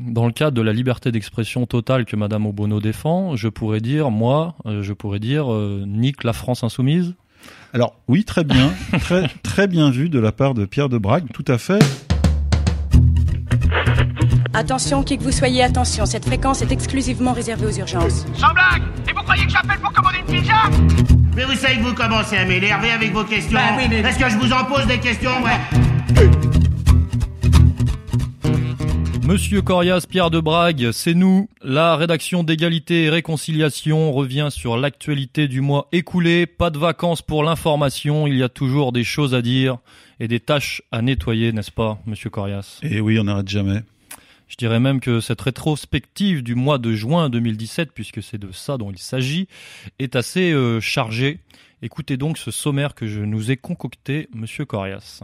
dans le cadre de la liberté d'expression totale que Madame Obono défend, je pourrais dire, moi, euh, je pourrais dire, euh, nique la France insoumise. Alors oui, très bien, très très bien vu de la part de Pierre de Brague, tout à fait. Attention, qui que vous soyez, attention, cette fréquence est exclusivement réservée aux urgences. Sans blague Et vous croyez que j'appelle pour commander une pizza? Mais vous savez que vous commencez à m'énerver avec vos questions. Bah oui, mais- Est-ce que je vous en pose des questions ouais? Monsieur Corias, Pierre de Brague, c'est nous. La rédaction d'égalité et réconciliation revient sur l'actualité du mois écoulé. Pas de vacances pour l'information, il y a toujours des choses à dire et des tâches à nettoyer, n'est-ce pas, Monsieur Corias? Et oui, on n'arrête jamais. Je dirais même que cette rétrospective du mois de juin 2017, puisque c'est de ça dont il s'agit, est assez euh, chargée. Écoutez donc ce sommaire que je nous ai concocté, Monsieur Corias.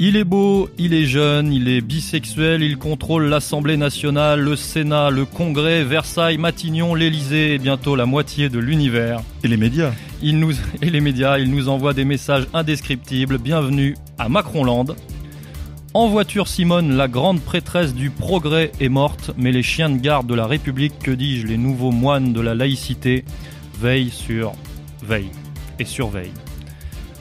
Il est beau, il est jeune, il est bisexuel, il contrôle l'Assemblée nationale, le Sénat, le Congrès, Versailles, Matignon, l'Élysée et bientôt la moitié de l'univers. Et les médias. Il nous, et les médias, il nous envoie des messages indescriptibles. Bienvenue à Macronland. En voiture, Simone, la grande prêtresse du progrès, est morte, mais les chiens de garde de la République, que dis-je, les nouveaux moines de la laïcité, veillent sur, veillent et surveillent.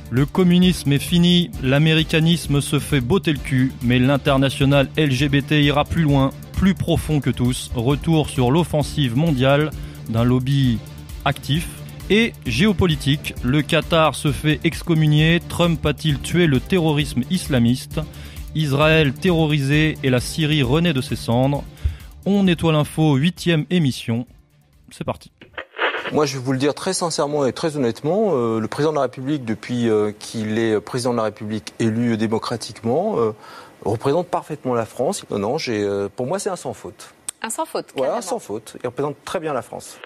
Le communisme est fini, l'américanisme se fait botter le cul, mais l'international LGBT ira plus loin, plus profond que tous. Retour sur l'offensive mondiale d'un lobby actif. Et géopolitique, le Qatar se fait excommunier, Trump a-t-il tué le terrorisme islamiste? Israël terrorisé et la Syrie renaît de ses cendres. On nettoie l'info, huitième émission. C'est parti. Moi, je vais vous le dire très sincèrement et très honnêtement, euh, le président de la République, depuis euh, qu'il est président de la République élu démocratiquement, euh, représente parfaitement la France. Non, non, j'ai, euh, pour moi, c'est un sans faute. Un sans faute. Voilà, un sans faute. Il représente très bien la France.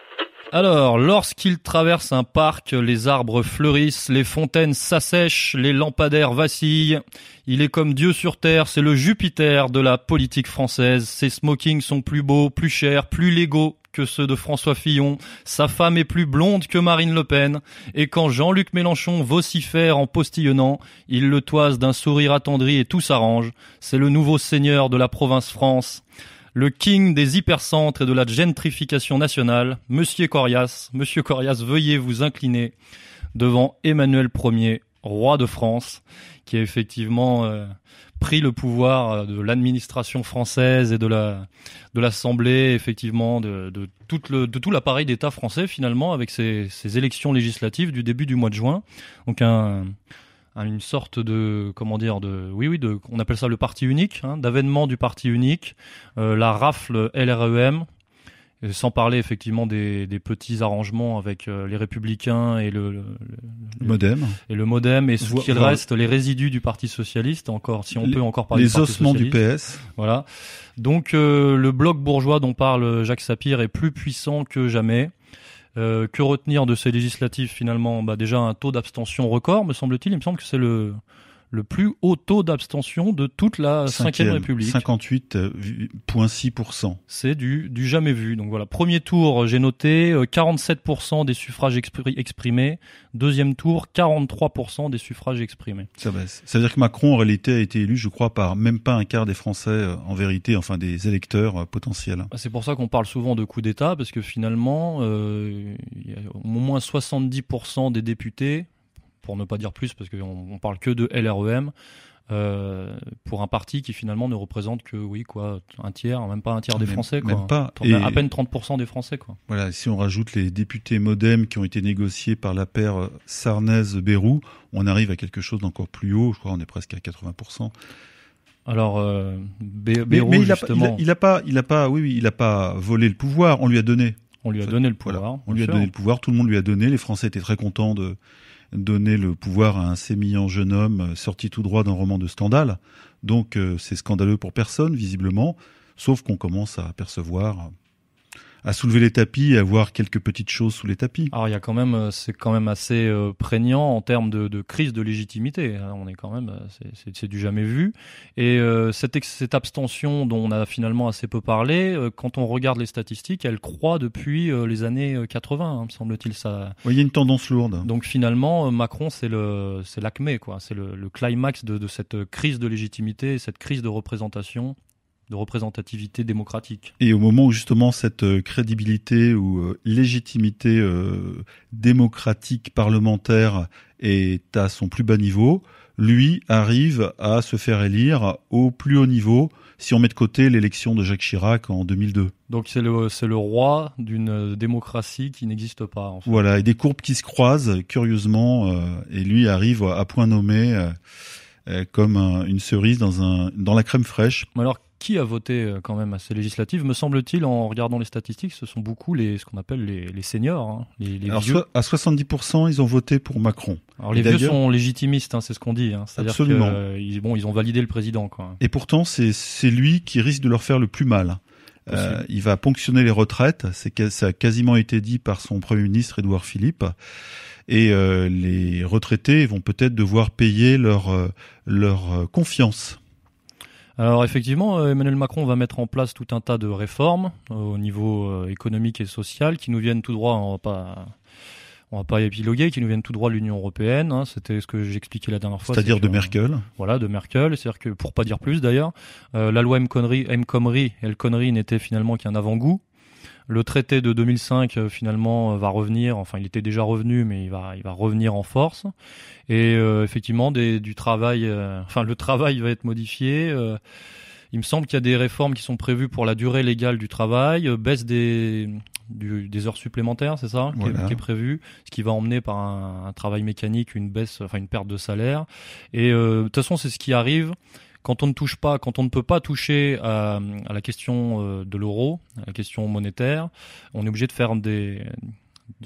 Alors, lorsqu'il traverse un parc, les arbres fleurissent, les fontaines s'assèchent, les lampadaires vacillent. Il est comme Dieu sur terre, c'est le Jupiter de la politique française. Ses smokings sont plus beaux, plus chers, plus légaux que ceux de François Fillon. Sa femme est plus blonde que Marine Le Pen. Et quand Jean-Luc Mélenchon vocifère en postillonnant, il le toise d'un sourire attendri et tout s'arrange. C'est le nouveau seigneur de la province France le king des hypercentres et de la gentrification nationale, Monsieur Corias. Monsieur Corias, veuillez vous incliner devant Emmanuel Ier, roi de France, qui a effectivement euh, pris le pouvoir euh, de l'administration française et de la de l'Assemblée, effectivement, de, de, tout le, de tout l'appareil d'État français finalement, avec ces, élections législatives du début du mois de juin. Donc un- une sorte de comment dire de oui oui de on appelle ça le parti unique hein, d'avènement du parti unique euh, la rafle LREM sans parler effectivement des, des petits arrangements avec euh, les républicains et le, le- le- Modem. et le modem et ce qu'il reste les résidus du parti socialiste encore si on Les- peut encore parler Les du parti ossements du. PS. Voilà. Donc euh, le bloc bourgeois dont parle Jacques Sapir est plus puissant que jamais. Euh, que retenir de ces législatives finalement? Bah, Déjà un taux d'abstention record, me semble-t-il. Il me semble que c'est le, le plus haut taux d'abstention de toute la Cinquième République. 58,6%. C'est du, du jamais vu. Donc voilà, premier tour, j'ai noté euh, 47% des suffrages expri- exprimés. Deuxième tour, 43% des suffrages exprimés. Ça baisse. Ça veut dire que Macron, en réalité, a été élu, je crois, par même pas un quart des Français, euh, en vérité, enfin des électeurs euh, potentiels. Bah, C'est pour ça qu'on parle souvent de coup d'État, parce que finalement, euh, il y a au moins 70% des députés, pour ne pas dire plus, parce qu'on on parle que de LREM, euh, pour un parti qui finalement ne représente que, oui, quoi, un tiers, même pas un tiers des Même- Français, quoi. même pas. Et- À peine 30% des Français, quoi. Voilà, si on rajoute les députés modem qui ont été négociés par la paire Sarnez-Bérou, on arrive à quelque chose d'encore plus haut. Je crois on est presque à 80%. Alors, euh, Bé- Mais, Bayrou, mais il, a, pas- il, justement, a, il a pas, il a pas, oui, oui, il a pas volé le pouvoir. On lui a donné. on lui a donné le Voilà, pouvoir. on lui a donné le pouvoir. Tout le monde lui a donné. Les Français étaient très contents de donner le pouvoir à un sémillant jeune homme euh, sorti tout droit d'un roman de Stendhal. Donc euh, c'est scandaleux pour personne, visiblement, sauf qu'on commence à apercevoir, à soulever les tapis et à voir quelques petites choses sous les tapis. Alors il y a quand même, euh, c'est quand même assez euh, prégnant en termes de, de crise de légitimité. hein. On est quand même, euh, c'est- du jamais vu. Et euh, cette, abstention dont on a finalement assez peu parlé, euh, quand on regarde les statistiques, elle croît depuis les années euh, 80, hein, me semble-t-il. Ça. Il y a une tendance lourde. Donc finalement, Macron, c'est le, c'est l'acmé, quoi. C'est le, le climax de, de cette crise de légitimité, cette crise de représentation de représentativité démocratique. Et au moment où justement cette euh, crédibilité ou euh, légitimité euh, démocratique parlementaire est à son plus bas niveau, lui arrive à se faire élire au plus haut niveau si on met de côté l'élection de Jacques Chirac en 2002. Donc c'est le c'est le roi d'une démocratie qui n'existe pas. En fait. Voilà, et des courbes qui se croisent curieusement, euh, et lui arrive à point nommé euh, euh, comme un- une cerise dans un dans la crème fraîche. Alors qui a voté euh, quand même à ces législatives Me semble-t-il, en regardant les statistiques, ce sont beaucoup les ce qu'on appelle les, les seniors, hein, les, les Alors vieux. à 70%, ils ont voté pour Macron. Alors les vieux sont légitimistes, hein, c'est ce qu'on dit. Hein. Absolument. que, euh, ils, bon, ils ont validé le président, quoi. Et pourtant, c'est lui qui risque de leur faire le plus mal. Euh, il va ponctionner les retraites, ça a quasiment été dit par son premier ministre Édouard Philippe. Et euh, les retraités vont peut-être devoir payer leur euh, leur euh, confiance. Alors effectivement, euh, Emmanuel Macron va mettre en place tout un tas de réformes euh, au niveau euh, économique et social qui nous viennent tout droit. On va pas, on va pas épiloguer, qui nous viennent tout droit de l'Union européenne. hein. C'était ce que j'expliquais la dernière fois. C'est-à-dire c'est de que- Merkel. Voilà, de Merkel. C'est-à-dire que, pour pas dire plus d'ailleurs, euh, la loi M. Connery, M. Khomri, El Khomri n'était finalement qu'un avant-goût. Le traité de 2005 euh, finalement euh, va revenir. Enfin, il était déjà revenu, mais il va, il va revenir en force. Et euh, effectivement, des, du travail. euh, enfin, le travail va être modifié. euh, il me semble qu'il y a des réformes qui sont prévues pour la durée légale du travail, euh, baisse des, du- des heures supplémentaires, c'est ça, qui est- Voilà. qui, est, prévu, ce qui va emmener par un, un travail mécanique une baisse, enfin une perte de salaire. Et euh, de toute façon, c'est ce qui arrive quand on ne touche pas, quand on ne peut pas toucher à, à la question euh, de l'euro, à la question monétaire, on est obligé de faire des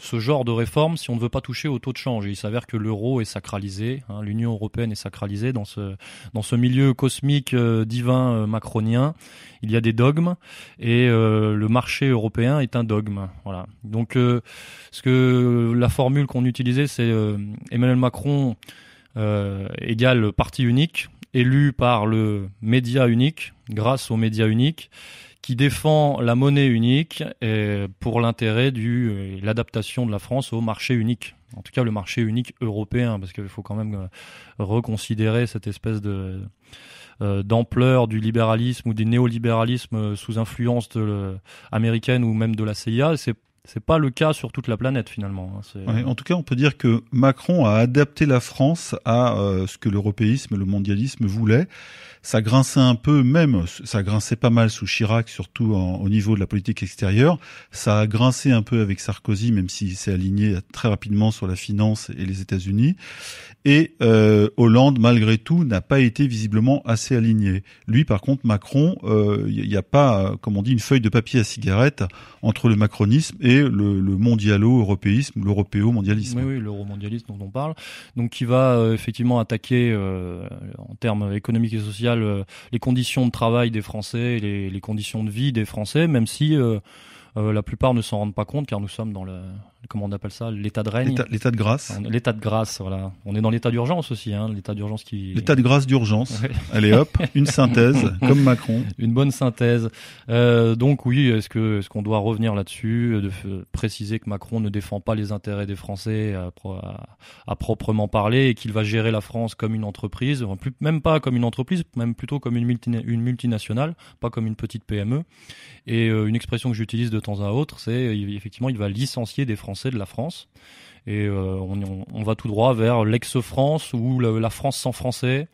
ce genre de réforme si on ne veut pas toucher au taux de change. Il s'avère que l'euro est sacralisé, hein, l'Union européenne est sacralisée dans ce dans ce milieu cosmique euh, divin euh, macronien. Il y a des dogmes et euh, le marché européen est un dogme. Voilà. Donc euh, ce que la formule qu'on utilisait, c'est euh, Emmanuel Macron euh, égale parti unique, élu par le média unique, grâce au média unique, qui défend la monnaie unique et pour l'intérêt du euh, l'adaptation de la France au marché unique. En tout cas, le marché unique européen, parce qu'il faut quand même euh, reconsidérer cette espèce de euh, d'ampleur du libéralisme ou du néolibéralisme euh, sous influence de américaine ou même de la CIA. C'est pas le cas sur toute la planète finalement. hein. En tout cas, on peut dire que Macron a adapté la France à euh, ce que l'européisme le mondialisme voulaient. Ça grinçait un peu, même, ça grinçait pas mal sous Chirac, surtout au niveau de la politique extérieure. Ça a grincé un peu avec Sarkozy, même s'il s'est aligné très rapidement sur la finance et les États-Unis. Et euh, Hollande, malgré tout, n'a pas été visiblement assez aligné. Lui, par contre, Macron, il n'y a pas, euh, comme on dit, une feuille de papier à cigarette entre le macronisme et le, le mondialo-européisme, l'européo-mondialisme. Oui, oui, l'euromondialisme dont on parle. Donc, qui va euh, effectivement attaquer, euh, en termes économiques et sociaux, euh, les conditions de travail des Français, les, les conditions de vie des Français, même si euh, euh, la plupart ne s'en rendent pas compte, car nous sommes dans le, comment on appelle ça, l'état de règne. L'état- de grâce. L'état de grâce, voilà. On est dans l'état d'urgence aussi, hein, l'état d'urgence qui. L'état de grâce d'urgence. Ouais. Allez hop, une synthèse, comme Macron. Une bonne synthèse. Euh, donc oui, est-ce que est-ce qu'on doit revenir là-dessus, de préciser que Macron ne défend pas les intérêts des Français à, pro- à- à proprement parler et qu'il va gérer la France comme une entreprise, plus, même pas comme une entreprise, même plutôt comme une, multina- une multinationale, pas comme une petite PME. Et euh, une expression que j'utilise de temps à autre, c'est effectivement il va licencier des Français de la France. Et euh, on, va tout droit vers l'ex-France ou la, la France sans Français,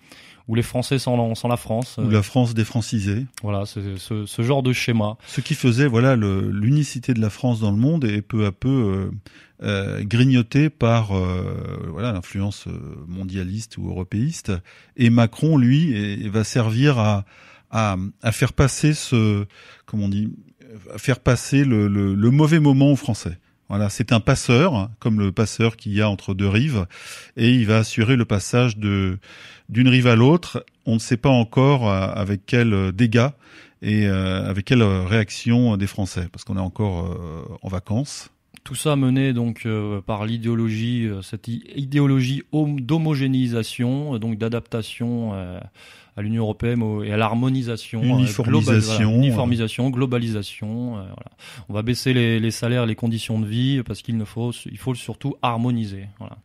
ou les Français sans, sans la France. Ou la France défrancisée. Voilà, ce, ce genre de schéma. Ce qui faisait voilà l'unicité de la France dans le monde est peu à peu euh, euh, grignoté par euh, voilà l'influence euh, mondialiste ou européiste. Et Macron, lui, est- va servir à, à, à faire passer ce comment on dit à faire passer le, le, le mauvais moment aux Français. Voilà, c'est un passeur, comme le passeur qu'il y a entre deux rives, et il va assurer le passage de d'une rive à l'autre. On ne sait pas encore euh, avec quel euh, dégâts et euh, avec quelle réaction des Français, parce qu'on est encore euh, en vacances. Tout ça mené donc par l'idéologie, cette idéologie hom- d'homogénéisation, donc d'adaptation à l'Union européenne et à l'harmonisation, euh, Uniformisation, global- voilà, uniformisation, globalisation. euh, voilà. On va baisser les, les salaires, les conditions de vie parce qu'il ne faut, il faut surtout harmoniser. Voilà.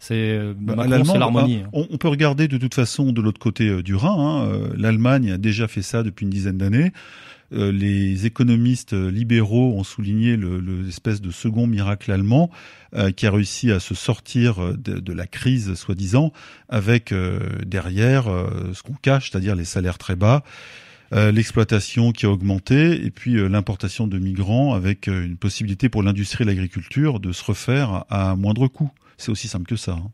C'est Bah, c'est l'harmonie. ah, on, on peut regarder de toute façon de l'autre côté euh, du Rhin. hein. Euh, L'Allemagne a déjà fait ça depuis une dizaine d'années. Euh, les économistes euh, libéraux ont souligné le- le- l'espèce de second miracle allemand euh, qui a réussi à se sortir de, la crise, soi-disant, avec derrière ce qu'on cache, c'est-à-dire les salaires très bas, l'exploitation qui a augmenté et puis l'importation de migrants avec une possibilité pour l'industrie et l'agriculture de se refaire à moindre coût. C'est aussi simple que ça. hein.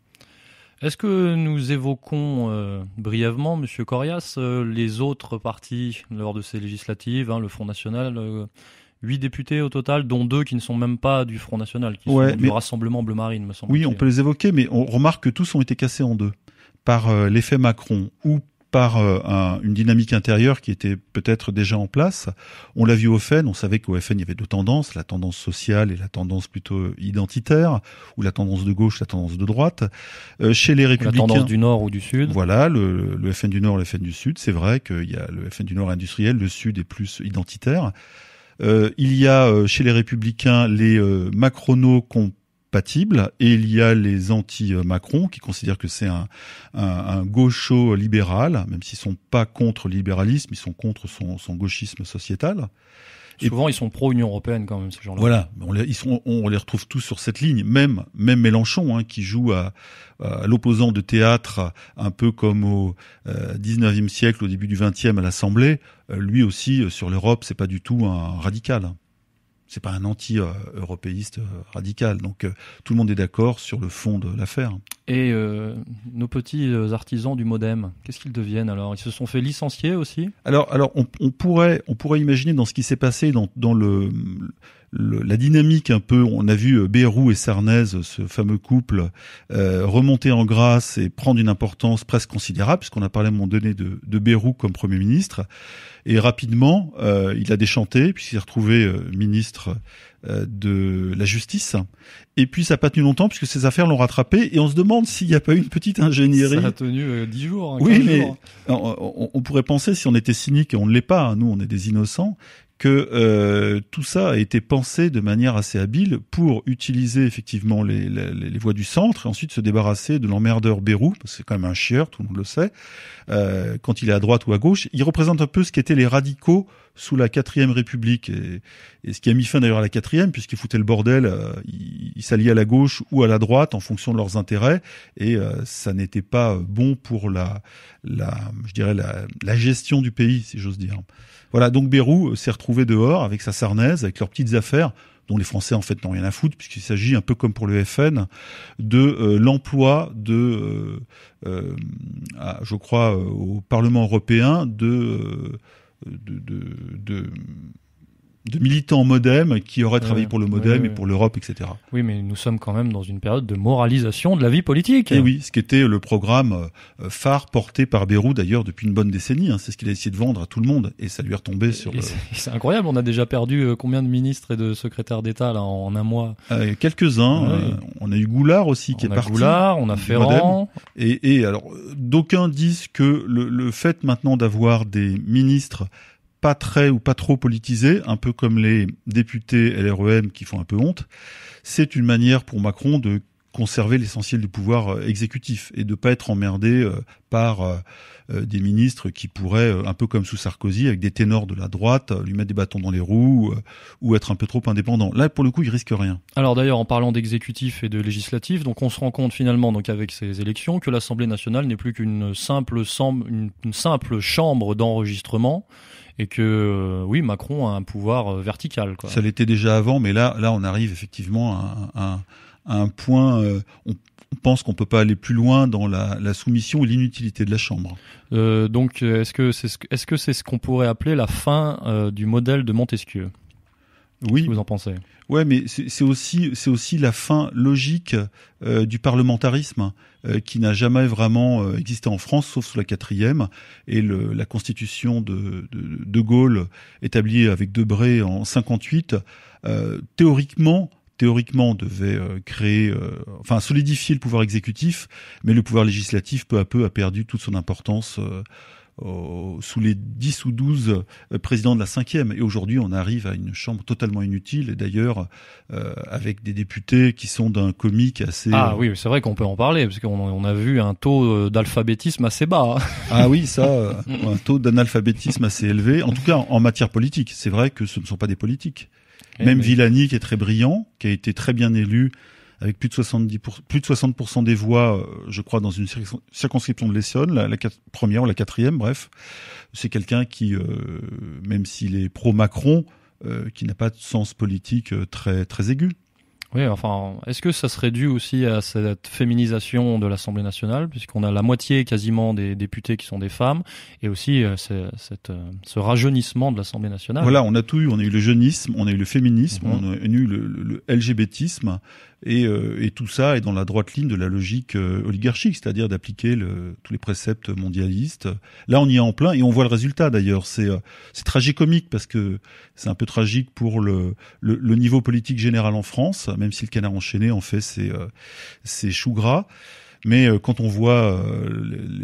Est-ce que nous évoquons euh, brièvement, Monsieur Corias, euh, les autres partis lors de ces législatives, hein, le Front National, euh, huit députés au total, dont deux qui ne sont même pas du Front National, qui Ouais, sont du Rassemblement Bleu Marine, me semble. Oui, on peut les évoquer, mais on remarque que tous ont été cassés en deux par l'effet Macron ou par euh, un- une dynamique intérieure qui était peut-être déjà en place. On l'a vu au FN, on savait qu'au FN il y avait deux tendances, la tendance sociale et la tendance plutôt identitaire, ou la tendance de gauche, la tendance de droite. Euh, chez les La républicains, tendance du Nord ou du Sud. voilà, le, le FN du Nord, le FN du Sud, c'est vrai qu'il y a le FN du Nord industriel, le Sud est plus identitaire. Euh, il y a euh, chez les républicains les euh, et il y a les anti-Macron qui considèrent que c'est un, un, un gaucho libéral, même s'ils sont pas contre le libéralisme, ils sont contre son, son gauchisme sociétal. Et- Souvent, ils sont pro-Union Européenne quand même, ces gens-là. Voilà, on les, ils sont, on les retrouve tous sur cette ligne. Même, même Mélenchon, hein, qui joue à, à l'opposant de théâtre, un peu comme au euh, 19e siècle, au début du 20e à l'Assemblée. euh, lui aussi, euh, sur l'Europe, c'est pas du tout un radical. C'est pas un anti-européiste euh, radical. Donc, euh, tout le monde est d'accord sur le fond de l'affaire. Et euh, nos petits artisans du MoDem, qu'est-ce qu'ils deviennent alors? Ils se sont fait licencier aussi? Alors, alors on, on pourrait, on pourrait imaginer dans ce qui s'est passé dans, dans le, le- la dynamique un peu. On a vu euh, Bayrou et Sarnez, ce fameux couple, euh, remonter en grâce et prendre une importance presque considérable, puisqu'on a parlé à un moment donné de, de Bayrou comme premier ministre. Et rapidement, euh, il a déchanté puisqu'il s'est retrouvé euh, ministre euh, de la Justice. Et puis ça n'a pas tenu longtemps puisque ces affaires l'ont rattrapé. Et on se demande s'il n'y a pas eu une petite ingénierie. Ça a tenu euh, 10 jours. hein, Oui, 15 mais jours. on, on- on pourrait penser, si on était cynique, et on ne l'est pas, hein, nous on est des innocents, que euh, tout ça a été pensé de manière assez habile pour utiliser effectivement les, les, voies du centre et ensuite se débarrasser de l'emmerdeur Bérou, parce que c'est quand même un chieur, tout le monde le sait, euh, quand il est à droite ou à gauche. Il représente un peu ce qu'étaient les radicaux sous la quatrième République et, ce qui a mis fin d'ailleurs à la quatrième puisqu'ils foutaient le bordel, euh, ils à la gauche ou à la droite en fonction de leurs intérêts et euh, ça n'était pas bon pour la, la je dirais la, gestion du pays si j'ose dire. Voilà donc Bérou s'est retrouvé dehors avec sa sarnaise, avec leurs petites affaires dont les Français en fait n'ont rien à foutre puisqu'il s'agit un peu comme pour le FN de euh, l'emploi de euh, euh, je crois euh, au Parlement européen de euh, de, de, de, de militants modem qui auraient travaillé Ouais, pour le modem ouais, et pour l'Europe, etc. Oui, mais nous sommes quand même dans une période de moralisation de la vie politique. Et oui, ce qui était le programme euh, phare porté par Bérou d'ailleurs depuis une bonne décennie. hein. C'est ce qu'il a essayé de vendre à tout le monde et ça lui est retombé sur Et le- c'est- incroyable, on a déjà perdu euh, combien de ministres et de secrétaires d'État là en un mois? Euh, quelques-uns. Ouais. euh, on a eu Goulard aussi qui On est a parti. Goulard, on a Ferrand. Et, et alors, euh, d'aucuns disent que le, le fait maintenant d'avoir des ministres pas très ou pas trop politisés, un peu comme les députés LREM qui font un peu honte, c'est une manière pour Macron de conserver l'essentiel du pouvoir euh, exécutif et de pas être emmerdé euh, par euh, des ministres qui pourraient, un peu comme sous Sarkozy, avec des ténors de la droite, lui mettre des bâtons dans les roues ou être un peu trop indépendant. Là, pour le coup, il risque rien. Alors d'ailleurs, en parlant d'exécutif et de législatif, donc on se rend compte finalement, donc avec ces élections, que l'Assemblée nationale n'est plus qu'une simple, simple chambre d'enregistrement et que euh, oui, Macron a un pouvoir euh, vertical. Quoi. Ça l'était déjà avant, mais là, là, on arrive effectivement à, un- à- à un point. euh, on, on pense qu'on peut pas aller plus loin dans la, la soumission et l'inutilité de la Chambre. Euh, donc est-ce que c'est ce, est-ce que c'est ce qu'on pourrait appeler la fin du modèle de Montesquieu? Qu'est-ce Oui, que vous en pensez? Ouais, mais c'est aussi, c'est aussi la fin logique du parlementarisme qui n'a jamais vraiment euh, existé en France, sauf sous la quatrième et le, la constitution de, de, de Gaulle établie avec Debré en 58. euh, théoriquement, théoriquement devait euh, créer, euh, enfin solidifier le pouvoir exécutif, mais le pouvoir législatif peu à peu a perdu toute son importance. euh, sous les 10 ou 12 euh, présidents de la cinquième. Et aujourd'hui, on arrive à une chambre totalement inutile, et d'ailleurs euh, avec des députés qui sont d'un comique assez... Ah oui, c'est vrai qu'on peut en parler, parce qu'on on a vu un taux d'alphabétisme assez bas. Hein. Ah oui, ça, un taux d'analphabétisme assez élevé, en tout cas en matière politique. C'est vrai que ce ne sont pas des politiques. Eh Même Villani, qui est très brillant, qui a été très bien élu avec plus de 70% plus de 60 des voix, euh, je crois, dans une circonscription de l'Essonne, la, première ou la quatrième, bref. C'est quelqu'un qui, euh, même s'il est pro-Macron, euh, qui n'a pas de sens politique très très aigu. Oui, enfin, est-ce que ça serait dû aussi à cette féminisation de l'Assemblée nationale, puisqu'on a la moitié quasiment des députés qui sont des femmes, et aussi euh, cette, euh, ce rajeunissement de l'Assemblée nationale? Voilà, on a tout eu. On a eu le jeunisme, on a eu le féminisme, mhm. on a eu le, le, LGBTisme, et, euh, et, tout ça est dans la droite ligne de la logique oligarchique, c'est-à-dire d'appliquer le, tous les préceptes mondialistes. Là, on y est en plein, et on voit le résultat d'ailleurs. C'est c'est tragicomique parce que c'est un peu tragique pour le, le, le niveau politique général en France même si le canard enchaîné en fait c'est euh, c'est chou gras. Mais euh, quand on voit euh,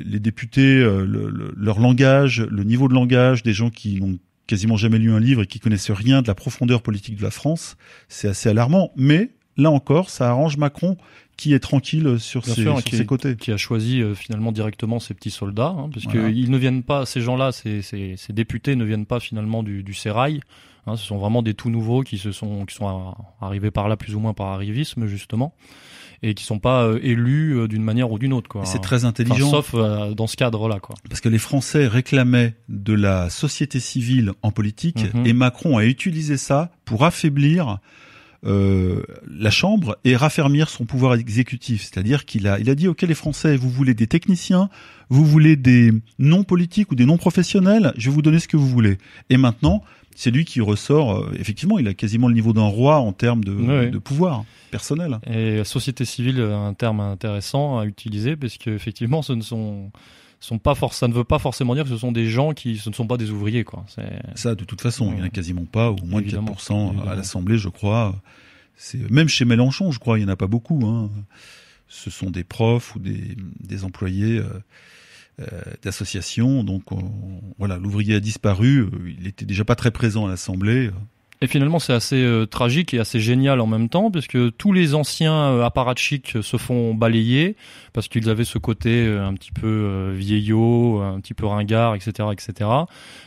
les députés, leur langage, le niveau de langage des gens qui n'ont quasiment jamais lu un livre et qui connaissent rien de la profondeur politique de la France, c'est assez alarmant. Mais là encore, ça arrange Macron qui est tranquille sur, ses, ses, côtés. Qui a choisi finalement directement ses petits soldats, hein, parce qu'ils ne viennent pas, ces gens-là, ces, ces, ces, députés ne viennent pas finalement du, du sérail. Hein, ce sont vraiment des tout nouveaux qui se sont qui sont arrivés par là plus ou moins par arrivisme justement et qui sont pas euh, élus euh, d'une manière ou d'une autre quoi. C'est très intelligent. sauf euh, dans ce cadre-là quoi. Parce que les Français réclamaient de la société civile en politique mhm. et Macron a utilisé ça pour affaiblir euh, la Chambre et raffermir son pouvoir exécutif. C'est-à-dire qu'il a, il a dit, OK, les Français, vous voulez des techniciens, vous voulez des non politiques ou des non professionnels, je vais vous donner ce que vous voulez. Et maintenant, c'est lui qui ressort. Euh, effectivement, il a quasiment le niveau d'un roi en termes de, pouvoir personnel. Et société civile, un terme intéressant à utiliser parce qu'effectivement, ce ne sont sont pas ça ne veut pas forcément dire que ce sont des gens qui ce ne sont pas des ouvriers quoi. Ça de toute façon, il y en a quasiment pas ou moins de 4% à l'Assemblée, je crois. C'est même chez Mélenchon, je crois, il y en a pas beaucoup hein. Ce sont des profs ou des, des employés euh, euh, d'associations. Donc voilà, l'ouvrier a disparu. Euh, il était déjà pas très présent à l'Assemblée. Et finalement, c'est assez euh, tragique et assez génial en même temps, puisque tous les anciens euh, apparatchiks se font balayer, parce qu'ils avaient ce côté un petit peu vieillot, un petit peu ringard, etc., etc.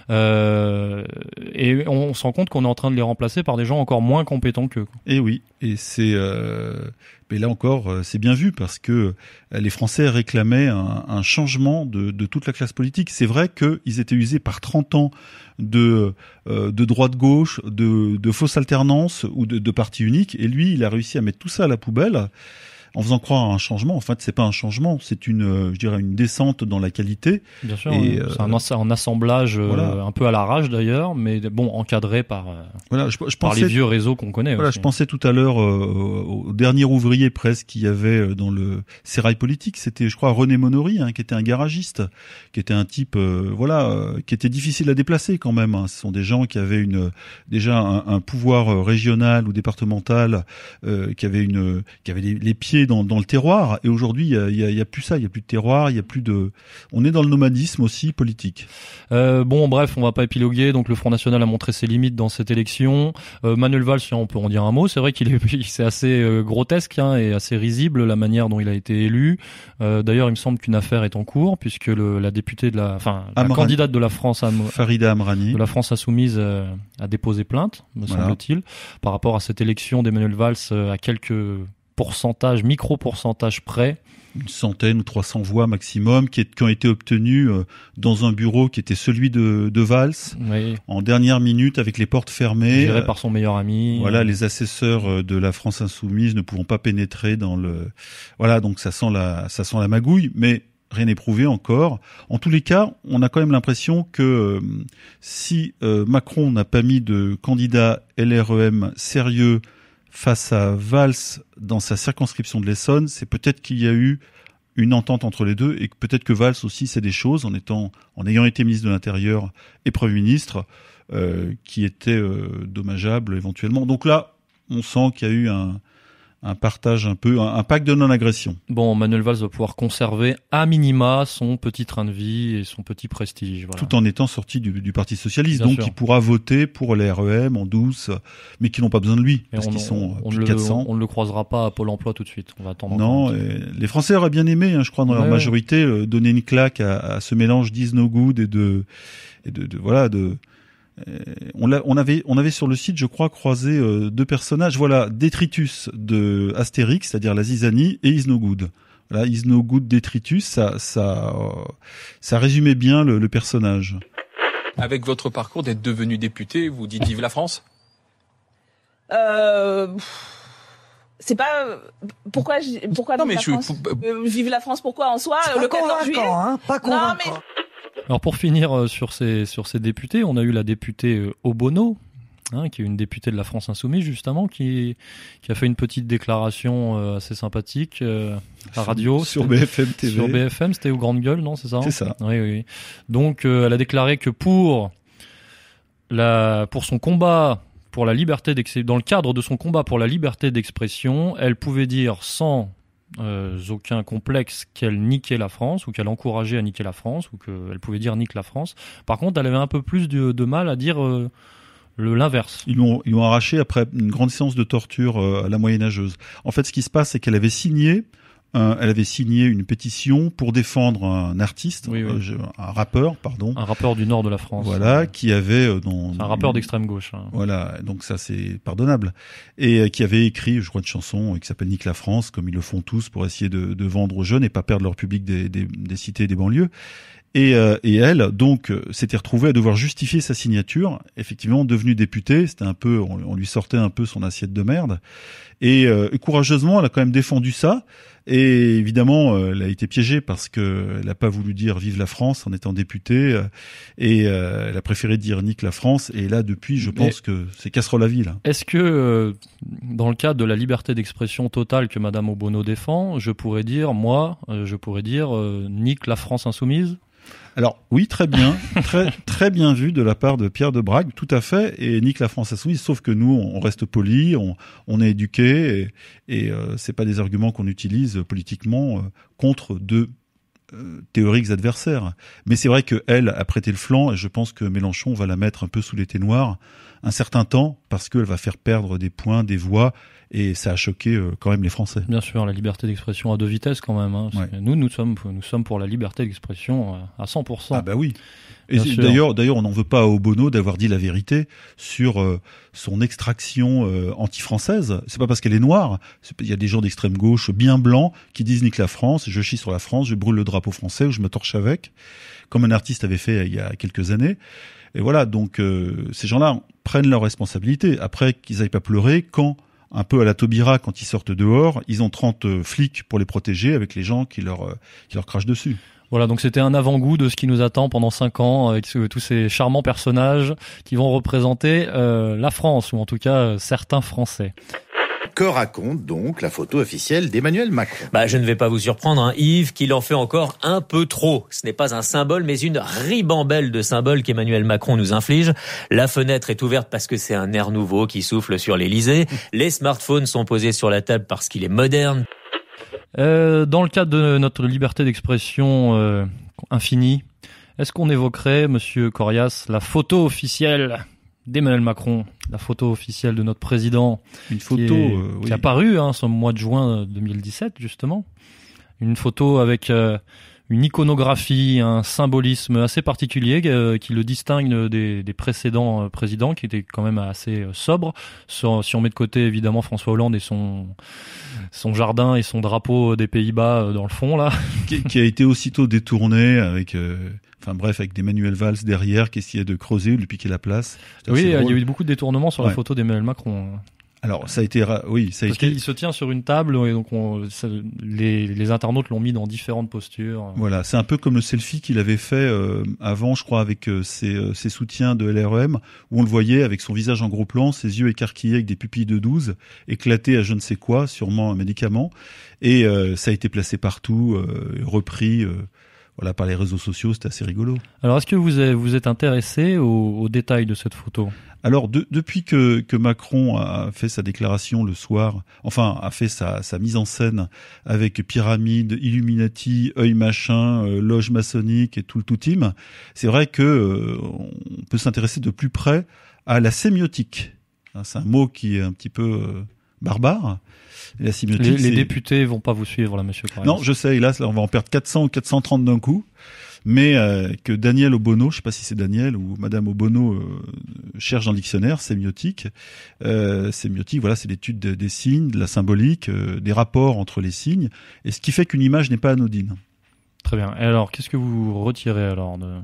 et on, se rend compte qu'on est en train de les remplacer par des gens encore moins compétents qu'eux. Et oui, et c'est mais là encore, euh, c'est bien vu parce que euh, les Français réclamaient un, changement de, toute la classe politique. C'est vrai qu'ils étaient usés par 30 ans de, euh, droite-gauche, de, de fausse alternance ou de, de parti unique. Et lui, il a réussi à mettre tout ça à la poubelle en faisant croire à un changement. En fait, c'est pas un changement, c'est une, euh, je dirais, une descente dans la qualité. Bien sûr, et, c'est un, assemblage euh, un peu à l'arrache d'ailleurs, mais bon, encadré par, euh, voilà, je, je par les vieux réseaux qu'on connaît. Voilà, je pensais tout à l'heure au dernier ouvrier presque qu'il y avait dans le sérail politique. C'était, je crois, René Monory, hein, qui était un garagiste, qui était un type, voilà, qui était difficile à déplacer quand même. Hein. Ce sont des gens qui avaient une déjà un, pouvoir régional ou départemental, qui avaient une, qui avaient les pieds dans, le terroir. Et aujourd'hui, il y a, plus ça, il y a plus de terroir, il y a plus de. On est dans le nomadisme aussi politique. Euh, bon, bref, on va pas épiloguer. Donc le Front National a montré ses limites dans cette élection. Euh, Manuel Valls, on peut en dire un mot. C'est vrai qu'il est, c'est assez euh, grotesque hein, et assez risible la manière dont il a été élu. D'ailleurs, il me semble qu'une affaire est en cours puisque le, la députée de la, enfin, la candidate de la France, Farida Amrani, de la France insoumise, a déposé plainte, me semble-t-il, par rapport à cette élection d'Emmanuel Valls à quelques pourcentage, micro-pourcentage près. Une centaine ou 300 voix maximum qui, ont été obtenues euh, dans un bureau qui était celui de, de Valls en dernière minute avec les portes fermées. Géré par son meilleur ami. Voilà, les assesseurs euh, de la France insoumise ne pouvant pas pénétrer dans le. Voilà, donc ça sent la, ça sent la magouille, mais rien n'est prouvé encore. En tous les cas, on a quand même l'impression que euh, si Macron n'a pas mis de candidat LREM sérieux face à Valls dans sa circonscription de l'Essonne, c'est peut-être qu'il y a eu une entente entre les deux et peut-être que Valls aussi sait des choses en étant, en ayant été ministre de l'Intérieur et Premier ministre, euh, qui étaient euh, dommageables éventuellement. Donc là, on sent qu'il y a eu un, un partage un peu, un, pacte de non-agression. Bon, Manuel Valls va pouvoir conserver à minima son petit train de vie et son petit prestige. Voilà. Tout en étant sorti du, du Parti Socialiste, donc il pourra voter pour les REM en douce, mais qui n'ont pas besoin de lui, parce qu'ils sont on, plus on 400. On, ne le croisera pas à Pôle emploi tout de suite, on va attendre. Non, les Français auraient bien aimé, hein, je crois, dans leur majorité, euh, donner une claque à, à ce mélange d'is no good et de, et de, de voilà, de euh, on, on, avait, on avait sur le site, je crois, croisé euh, deux personnages. Voilà, Détritus de Astérix, c'est-à-dire la zizanie, et Is No Good. Voilà, Is No Good Détritus, ça, ça, euh, ça résumait bien le, le, personnage. Avec votre parcours d'être devenu député, vous dites vive la France? Euh, c'est pas pourquoi pourquoi non, vive, mais la je, France? vive la France pourquoi en soi? Le 14 juillet? hein, pas convaincant. Non, mais alors pour finir euh, sur ces sur ces députés, on a eu la députée euh, Obono, hein, qui est une députée de la France Insoumise justement, qui qui a fait une petite déclaration euh, assez sympathique à la radio sur BFM TV. Sur BFM, c'était aux grandes gueules, non, c'est ça C'est ça. Oui, oui. Donc elle a déclaré que pour la pour son combat pour la liberté dans le cadre de son combat pour la liberté d'expression, elle pouvait dire sans euh, aucun complexe qu'elle niquait la France ou qu'elle encourageait à niquer la France ou qu'elle pouvait dire nique la France. Par contre, elle avait un peu plus de, mal à dire euh, l'inverse. Ils l'ont ils arraché après une grande séance de torture euh, à la moyenâgeuse. En fait, ce qui se passe, c'est qu'elle avait signé elle avait signé une pétition pour défendre un artiste, euh, un rappeur, pardon, un rappeur du nord de la France. Voilà, qui avait euh, dans un rappeur d'extrême gauche. Hein. Voilà, donc ça c'est pardonnable, et euh, qui avait écrit, je crois, une chanson qui s'appelle Nique la France, comme ils le font tous pour essayer de, de vendre aux jeunes et pas perdre leur public des, des, des cités et des banlieues. Et, et, elle, donc, s'était retrouvée à devoir justifier sa signature. Effectivement, devenue députée, c'était un peu, on, lui sortait un peu son assiette de merde. Et, et courageusement, elle a quand même défendu ça. Et évidemment, euh, elle a été piégée parce que elle n'a pas voulu dire vive la France en étant députée euh, et euh, elle a préféré dire nique la France. Et là, depuis, je pense que c'est casserole la ville. Est-ce que dans le cadre de la liberté d'expression totale que Madame Obono défend, je pourrais dire, moi, je pourrais dire nique la France insoumise alors oui, très bien, très très bien vu de la part de Pierre de Brague, tout à fait, et nique la France insoumise. Sauf que nous, on reste poli, on, on est éduqué, et, et euh, c'est pas des arguments qu'on utilise politiquement euh, contre deux euh, théoriques adversaires. Mais c'est vrai qu'elle a prêté le flanc, et je pense que Mélenchon va la mettre un peu sous l'été noir un certain temps parce qu'elle va faire perdre des points, des voix et ça a choqué euh, quand même les Français. Bien sûr, la liberté d'expression à deux vitesses quand même. Hein, Nous, nous sommes, nous sommes pour la liberté d'expression euh, à 100%. Ah bah oui. Et d'ailleurs, d'ailleurs, on n'en veut pas à Obono d'avoir dit la vérité sur euh, son extraction anti-française. C'est pas parce qu'elle est noire. Il y a des gens d'extrême gauche bien blancs qui disent nique la France, je chie sur la France, je brûle le drapeau français ou je me torche avec, comme un artiste avait fait il y a quelques années. Et voilà, donc ces gens-là prennent leurs responsabilités. Après qu'ils aillent pas pleurer quand un peu à la Taubira quand ils sortent dehors, ils ont 30 euh, flics pour les protéger avec les gens qui leur, euh, qui leur crachent dessus. Voilà, donc c'était un avant-goût de ce qui nous attend pendant cinq ans avec tous ces charmants personnages qui vont représenter euh, la France, ou en tout cas certains Français. Que raconte donc la photo officielle d'Emmanuel Macron bah, Je ne vais pas vous surprendre, hein, Yves, qu'il en fait encore un peu trop. Ce n'est pas un symbole, mais une ribambelle de symboles qu'Emmanuel Macron nous inflige. La fenêtre est ouverte parce que c'est un air nouveau qui souffle sur l'Elysée. Les smartphones sont posés sur la table parce qu'il est moderne. Euh, dans le cadre de notre liberté d'expression euh, infinie, est-ce qu'on évoquerait, Monsieur Corias, la photo officielle? d'Emmanuel Macron, la photo officielle de notre président. Une photo qui, euh, qui a paru hein, ce mois de juin 2017 justement. Une photo avec euh, une iconographie, un symbolisme assez particulier euh, qui le distingue des, des, précédents présidents qui étaient quand même assez sobres. Si on met de côté évidemment François Hollande et son son jardin et son drapeau des Pays-Bas dans le fond là, qui, qui, a été aussitôt détourné avec Enfin bref, avec des Manuel Valls derrière qui essayait de creuser, de lui piquer la place. Oui, il y a eu beaucoup de détournements sur la photo d'Emmanuel Macron. Alors ça a été, oui, ça a Parce été. qu'il se tient sur une table et donc on, ça, les, les internautes l'ont mis dans différentes postures. Voilà, c'est un peu comme le selfie qu'il avait fait euh, avant, je crois, avec euh, ses, euh, ses, soutiens de LREM, où on le voyait avec son visage en gros plan, ses yeux écarquillés avec des pupilles de 12, éclatés à je ne sais quoi, sûrement un médicament, et ça a été placé partout, repris voilà, par les réseaux sociaux, c'était assez rigolo. Alors, est-ce que vous êtes, vous êtes intéressé aux, détails de cette photo? Alors, depuis que, que, Macron a fait sa déclaration le soir, enfin, a fait sa, sa mise en scène avec pyramide, Illuminati, œil machin, euh, loge maçonnique et tout le tout team, c'est vrai que euh, on peut s'intéresser de plus près à la sémiotique. Hein, c'est un mot qui est un petit peu euh, barbare. la les, les députés vont pas vous suivre là, monsieur. Non, je sais. Hélas, là, on va en perdre 400 ou 430 d'un coup. Mais euh, que Daniel Obono, je sais pas si c'est Daniel ou Madame Obono euh, cherche dans le dictionnaire sémiotique. Euh, sémiotique, voilà, c'est l'étude des signes, de la symbolique, des rapports entre les signes, et ce qui fait qu'une image n'est pas anodine. Très bien. Et alors, qu'est-ce que vous retirez alors de,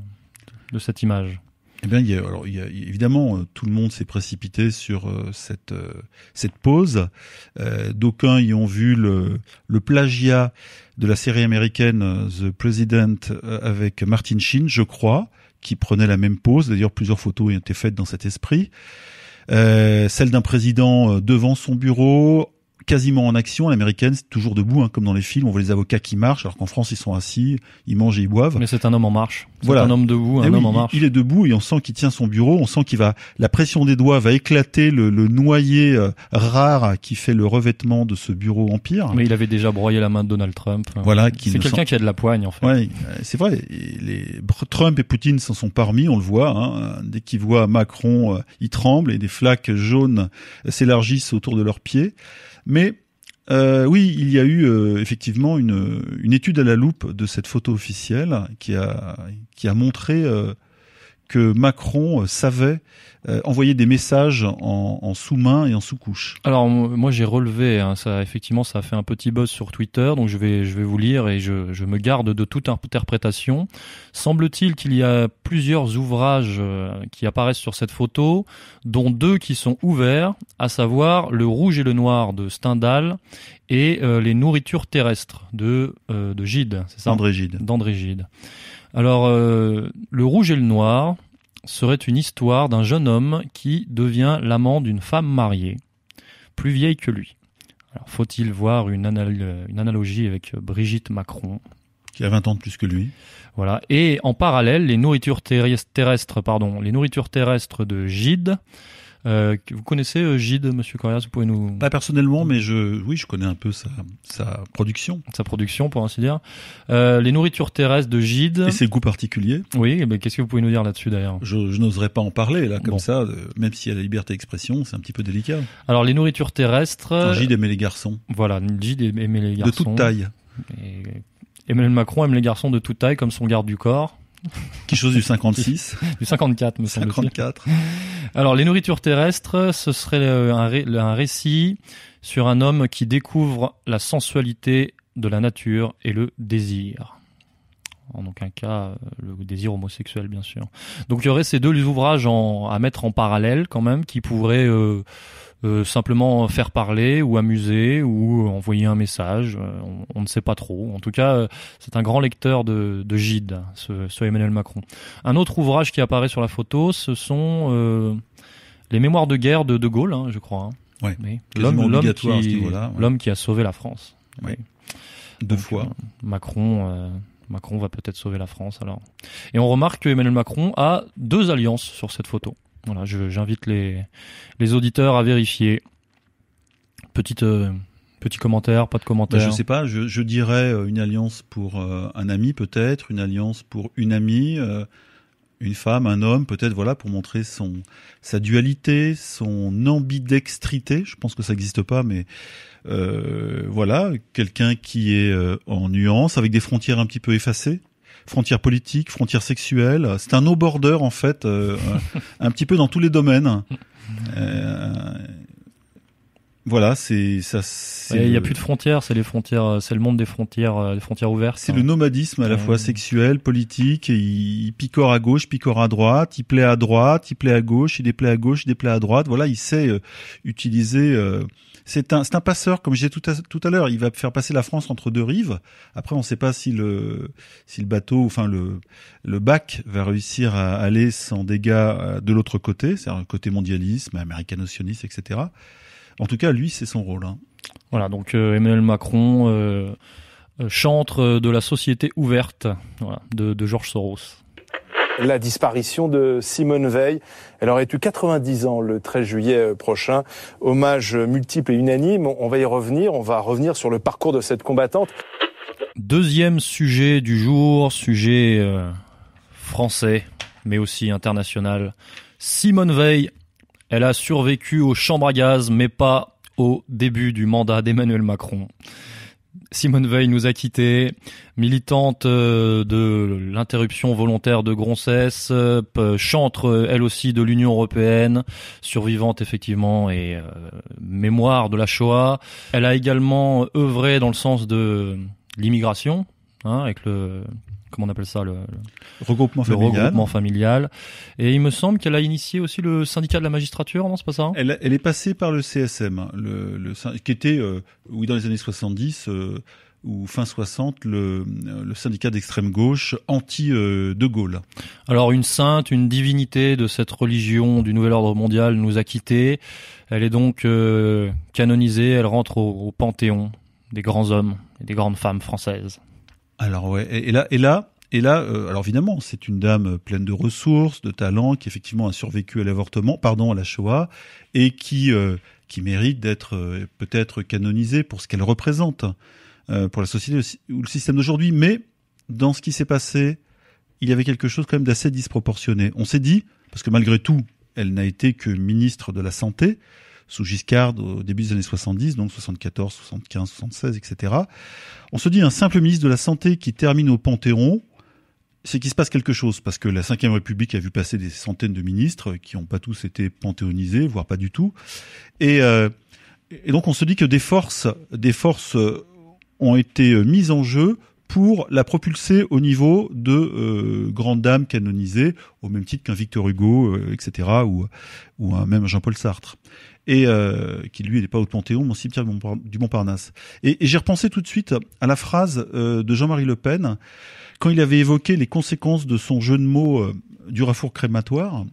de cette image? Eh bien, il y a, alors, il y a, évidemment, euh, tout le monde s'est précipité sur euh, cette euh, cette pause. D'aucuns y ont vu le, le plagiat de la série américaine The President avec Martin Sheen, je crois, qui prenait la même pose. D'ailleurs, plusieurs photos ont été faites dans cet esprit. celle d'un président devant son bureau, quasiment en action. L'américaine, c'est toujours debout, hein, comme dans les films. On voit les avocats qui marchent, alors qu'en France, ils sont assis, ils mangent et ils boivent. Mais c'est un homme en marche. C'est voilà. un homme debout, un eh homme en marche. Il, est debout et on sent qu'il tient son bureau. On sent qu'il va, la pression des doigts va éclater le, le noyer euh, rare qui fait le revêtement de ce bureau empire. Mais il avait déjà broyé la main de Donald Trump. Voilà. C'est quelqu'un qui a de la poigne, en fait. Ouais, euh, c'est vrai. les Trump et Poutine s'en sont parmi, on le voit. Hein. Dès qu'ils voient Macron, euh, ils tremblent et des flaques jaunes s'élargissent autour de leurs pieds. Mais euh, oui, il y a eu euh, effectivement une, étude à la loupe de cette photo officielle qui a, qui a montré euh, que Macron euh, savait euh, envoyer des messages en, en sous-main et en sous-couche. Alors moi j'ai relevé, hein, ça effectivement ça a fait un petit buzz sur Twitter, donc je vais je vais vous lire et je, je me garde de toute interprétation. Semble-t-il qu'il y a plusieurs ouvrages euh, qui apparaissent sur cette photo, dont deux qui sont ouverts, à savoir Le Rouge et le Noir de Stendhal et Les Nourritures terrestres de de Gide, c'est ça? André Gide. D'André Gide. Alors, euh, Le Rouge et le Noir serait une histoire d'un jeune homme qui devient l'amant d'une femme mariée, plus vieille que lui. Alors, faut-il voir une, une, analogie avec Brigitte Macron? Qui a 20 ans de plus que lui. Voilà. Et en parallèle, les nourritures terrestres, pardon, les nourritures terrestres de Gide euh, vous connaissez euh, Gide, Monsieur Corias Vous pouvez nous pas personnellement, mais je oui, je connais un peu sa, sa production, sa production pour ainsi dire. Euh, les nourritures terrestres de Gide et ses goûts particuliers. Oui, mais qu'est-ce que vous pouvez nous dire là-dessus d'ailleurs? Je, je n'oserais pas en parler là comme ça, euh, même s'il y a la liberté d'expression, c'est un petit peu délicat. Alors les nourritures terrestres. Gide aimait les garçons. Voilà, Gide aimait les garçons de toute taille. Et Emmanuel Macron aime les garçons de toute taille comme son garde du corps. Quelque chose du 56 Du 54, me semble 54. Alors, les nourritures terrestres, ce serait un, un récit sur un homme qui découvre la sensualité de la nature et le désir en aucun cas le désir homosexuel bien sûr. Donc il y aurait ces deux ouvrages en, à mettre en parallèle quand même qui pourraient euh, euh, simplement faire parler ou amuser ou envoyer un message. Euh, on, ne sait pas trop. En tout cas, euh, c'est un grand lecteur de, de Gide, ce, ce, Emmanuel Macron. Un autre ouvrage qui apparaît sur la photo, ce sont les Mémoires de guerre de De Gaulle, hein, je crois. Hein. Ouais, l'homme qui, l'homme qui a sauvé la France. Deux fois. Macron. Macron va peut-être sauver la France alors. Et on remarque que Emmanuel Macron a deux alliances sur cette photo. Voilà, j'invite les, les auditeurs à vérifier. Petite, euh, petit commentaire, pas de commentaire. Bah, je sais pas, je, je dirais euh, une alliance pour euh, un ami peut-être, une alliance pour une amie, une femme, un homme peut-être, voilà, pour montrer son sa dualité, son ambidextrité. Je pense que ça n'existe pas, mais voilà, quelqu'un qui est en nuance, avec des frontières un petit peu effacées frontières politiques, frontières sexuelles. C'est un no-border en fait, euh, un petit peu dans tous les domaines. Euh, voilà, c'est ça. Il n'y a plus de frontières, c'est les frontières, c'est le monde des frontières, euh, des frontières ouvertes. C'est le nomadisme à la fois sexuel, politique. il, picore à gauche, picore à droite. Il plaît à droite, il plaît à gauche, il déplaît à gauche, il déplaît à droite. Voilà, il sait utiliser c'est un, c'est un passeur, comme disais tout à, tout à l'heure. Il va faire passer la France entre deux rives. Après, on ne sait pas si le, si le bateau, enfin le, le bac va réussir à aller sans dégâts euh, de l'autre côté, c'est-à-dire côté mondialisme, américano-sioniste, etc. En tout cas, lui, c'est son rôle. Hein. Voilà, donc euh, Emmanuel Macron. Euh chantre de la société ouverte voilà, de, de Georges Soros la disparition de Simone Veil. Elle aurait eu 90 ans le 13 juillet prochain. Hommage multiple et unanime. On va y revenir. On va revenir sur le parcours de cette combattante. Deuxième sujet du jour, sujet euh, français, mais aussi international. Simone Veil, elle a survécu aux chambres à gaz, mais pas au début du mandat d'Emmanuel Macron. Simone Veil nous a quittés, militante euh, de l'interruption volontaire de grossesse, euh, chantre elle aussi de l'Union européenne, survivante effectivement et mémoire de la Shoah. Elle a également œuvré dans le sens de l'immigration, hein, avec le comment on appelle ça le, regroupement familial. regroupement familial. Et il me semble qu'elle a initié aussi le syndicat de la magistrature, non c'est pas ça hein? Elle, elle, est passée par le CSM, hein, le, le qui était euh, oui dans les années 70 euh, ou fin 60 le, le syndicat d'extrême gauche anti euh, de Gaulle. Alors une sainte, une divinité de cette religion du nouvel ordre mondial nous a quittés. Elle est donc euh, canonisée, elle rentre au, au panthéon des grands hommes et des grandes femmes françaises. Alors ouais, et, là, et là, et là, euh, alors évidemment, c'est une dame pleine de ressources, de talents, qui effectivement a survécu à l'avortement, pardon, à la Shoah, et qui euh, qui mérite d'être euh, peut-être canonisée pour ce qu'elle représente pour la société ou le système d'aujourd'hui. Mais dans ce qui s'est passé, il y avait quelque chose quand même d'assez disproportionné. On s'est dit, parce que malgré tout, elle n'a été que ministre de la santé, sous Giscard au début des années 70, donc 74, 75, 76, etc. On se dit un simple ministre de la Santé qui termine au Panthéon, c'est qu'il se passe quelque chose, parce que la Ve République a vu passer des centaines de ministres qui n'ont pas tous été panthéonisés, voire pas du tout. Et, euh, et donc on se dit que des forces, des forces euh, ont été euh, mises en jeu pour la propulser au niveau de euh, grandes dames canonisées, au même titre qu'un Victor Hugo, etc., ou, ou un, même Jean-Paul Sartre et euh, qui lui n'est pas au Panthéon, mon cimetière du Montparnasse. Et, et j'ai repensé tout de suite à la phrase euh, de Jean-Marie Le Pen quand il avait évoqué les conséquences de son jeu de mots euh, du rafour crématoire.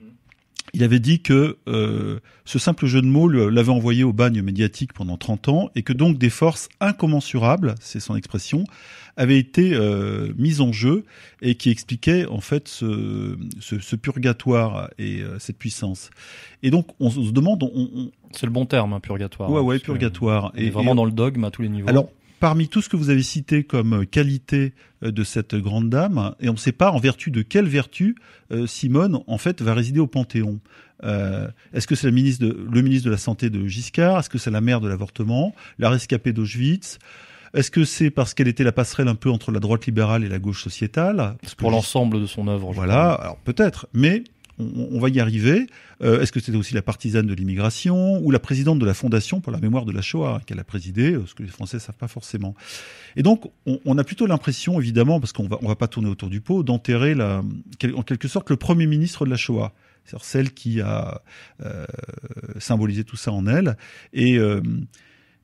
Il avait dit que euh, ce simple jeu de mots l'avait envoyé au bagne médiatique pendant 30 ans et que donc des forces incommensurables, c'est son expression, avaient été euh, mises en jeu et qui expliquaient en fait ce, ce, ce purgatoire et euh, cette puissance. Et donc on, se demande, on, on... c'est le bon terme, hein, purgatoire. Ouais, ouais, purgatoire. et vraiment dans le dogme à tous les niveaux. Alors parmi tout ce que vous avez cité comme qualité euh, de cette grande dame, et on ne sait pas en vertu de quelle vertu euh, Simone en fait va résider au Panthéon. Euh, Est-ce que c'est le ministre de, le ministre de la santé de Giscard? Est-ce que c'est la mère de l'avortement? La rescapée d'Auschwitz? Est-ce que c'est parce qu'elle était la passerelle un peu entre la droite libérale et la gauche sociétale? Pour l'ensemble de son œuvre. Voilà, alors peut-être, mais on, va y arriver. Euh, Est-ce que c'était aussi la partisane de l'immigration ou la présidente de la Fondation pour la mémoire de la Shoah qu'elle a présidé, euh, ce que les Français savent pas forcément. Et donc, on, a plutôt l'impression, évidemment, parce qu'on va, va pas tourner autour du pot, d'enterrer en quelque sorte le premier ministre de la Shoah c'est-à-dire celle qui a euh, symbolisé tout ça en elle. Et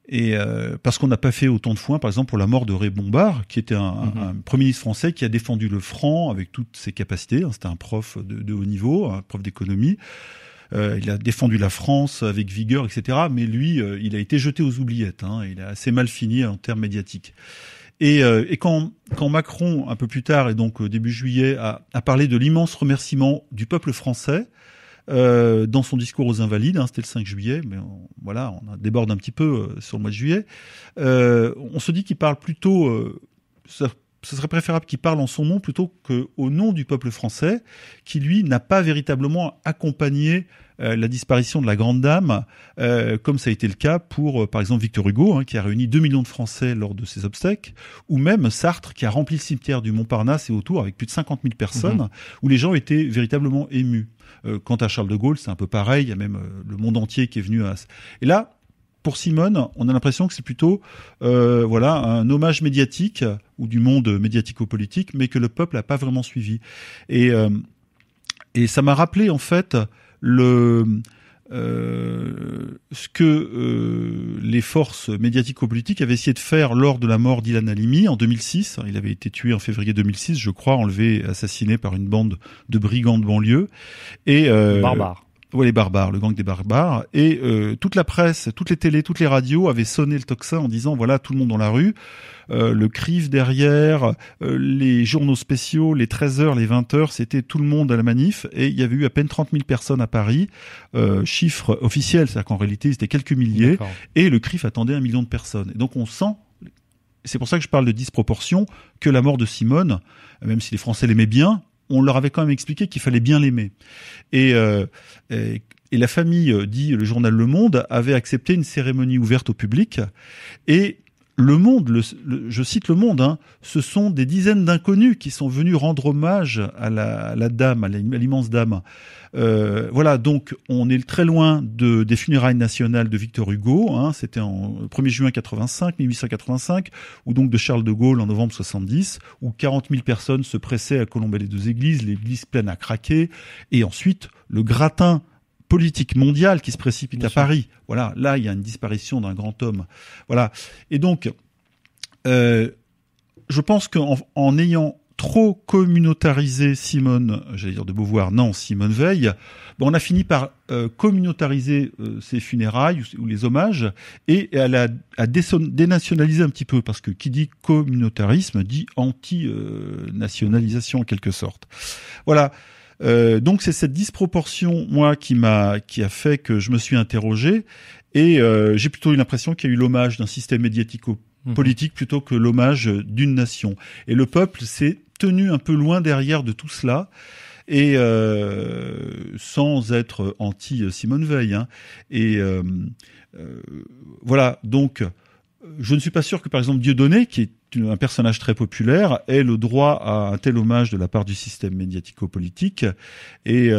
et euh, parce qu'on n'a pas fait autant de foin, par exemple, pour la mort de Ray Bombard, qui était un, mm-hmm. un, premier ministre français qui a défendu le franc avec toutes ses capacités. C'était un prof de, de, haut niveau, un prof d'économie. Euh, il a défendu la France avec vigueur, etc. Mais lui, euh, il a été jeté aux oubliettes. Hein, il a assez mal fini en termes médiatiques. Et, euh, et quand, quand, Macron, un peu plus tard, et donc début juillet, a, a parlé de l'immense remerciement du peuple français, euh, dans son discours aux Invalides, hein, c'était le 5 juillet, mais on, voilà, on déborde un petit peu euh, sur le mois de juillet. Euh, on se dit qu'il parle plutôt, euh, ça, ce serait préférable qu'il parle en son nom plutôt qu'au nom du peuple français, qui lui n'a pas véritablement accompagné euh, la disparition de la grande dame, euh, comme ça a été le cas pour, euh, par exemple, Victor Hugo, hein, qui a réuni 2 millions de Français lors de ses obsèques, ou même Sartre, qui a rempli le cimetière du Montparnasse et autour avec plus de 50 000 personnes, mmh. où les gens étaient véritablement émus. Euh, quant à Charles de Gaulle, c'est un peu pareil. Il y a même le monde entier qui est venu à. Et là, pour Simone, on a l'impression que c'est plutôt euh, voilà un hommage médiatique ou du monde médiatico-politique, mais que le peuple n'a pas vraiment suivi. Et euh, et ça m'a rappelé en fait le euh, ce que les forces médiatico-politiques avaient essayé de faire lors de la mort d'Ilan Halimi en 2006. Il avait été tué en février 2006, je crois, enlevé, assassiné par une bande de brigands de banlieue. Et euh, barbare. Ouais, les barbares, le gang des barbares. Et euh, toute la presse, toutes les télés, toutes les radios avaient sonné le tocsin en disant voilà tout le monde dans la rue, euh, le crive derrière, euh, les journaux spéciaux, les 13h, les 20h, c'était tout le monde à la manif. Et il y avait eu à peine 30 000 personnes à Paris, chiffre officiel, c'est-à-dire qu'en réalité c'était quelques milliers. Et le CRIF attendait un million de personnes. Et donc on sent c'est pour ça que je parle de disproportion, que la mort de Simone, même si les Français l'aimaient bien, on leur avait quand même expliqué qu'il fallait bien l'aimer. Et, euh, la famille, euh, dit le journal Le Monde, avait accepté une cérémonie ouverte au public. Et le Monde, je cite Le Monde, hein, ce sont des dizaines d'inconnus qui sont venus rendre hommage à la, dame, à l'immense dame. Euh, voilà, donc on est très loin de, des funérailles nationales de Victor Hugo. Hein, C'était en 1er juin 85, 1885, ou donc de Charles de Gaulle en novembre 70, où 40 000 personnes se pressaient à colomber les deux églises, l'église pleine à craquer, et ensuite le gratin politique mondiale qui se précipite à Paris. Voilà, là il y a une disparition d'un grand homme. Voilà, et donc euh, je pense qu'en en ayant trop communautarisé Simone, j'allais dire de Beauvoir, non, Simone Veil, bon, on a fini par euh, communautariser euh, ses funérailles ou, les hommages et elle a, a dénationalisé un petit peu parce que qui dit communautarisme dit anti-nationalisation en quelque sorte. Voilà. Euh, donc c'est cette disproportion, moi, qui m'a, qui a fait que je me suis interrogé et euh, j'ai plutôt eu l'impression qu'il y a eu l'hommage d'un système médiatico mhm. politique plutôt que l'hommage d'une nation. Et le peuple s'est tenu un peu loin derrière de tout cela et euh, sans être anti Simone Veil. Hein. Et euh, euh, voilà, donc je ne suis pas sûr que par exemple Dieudonné, qui est un personnage très populaire, ait le droit à un tel hommage de la part du système médiatico-politique. Et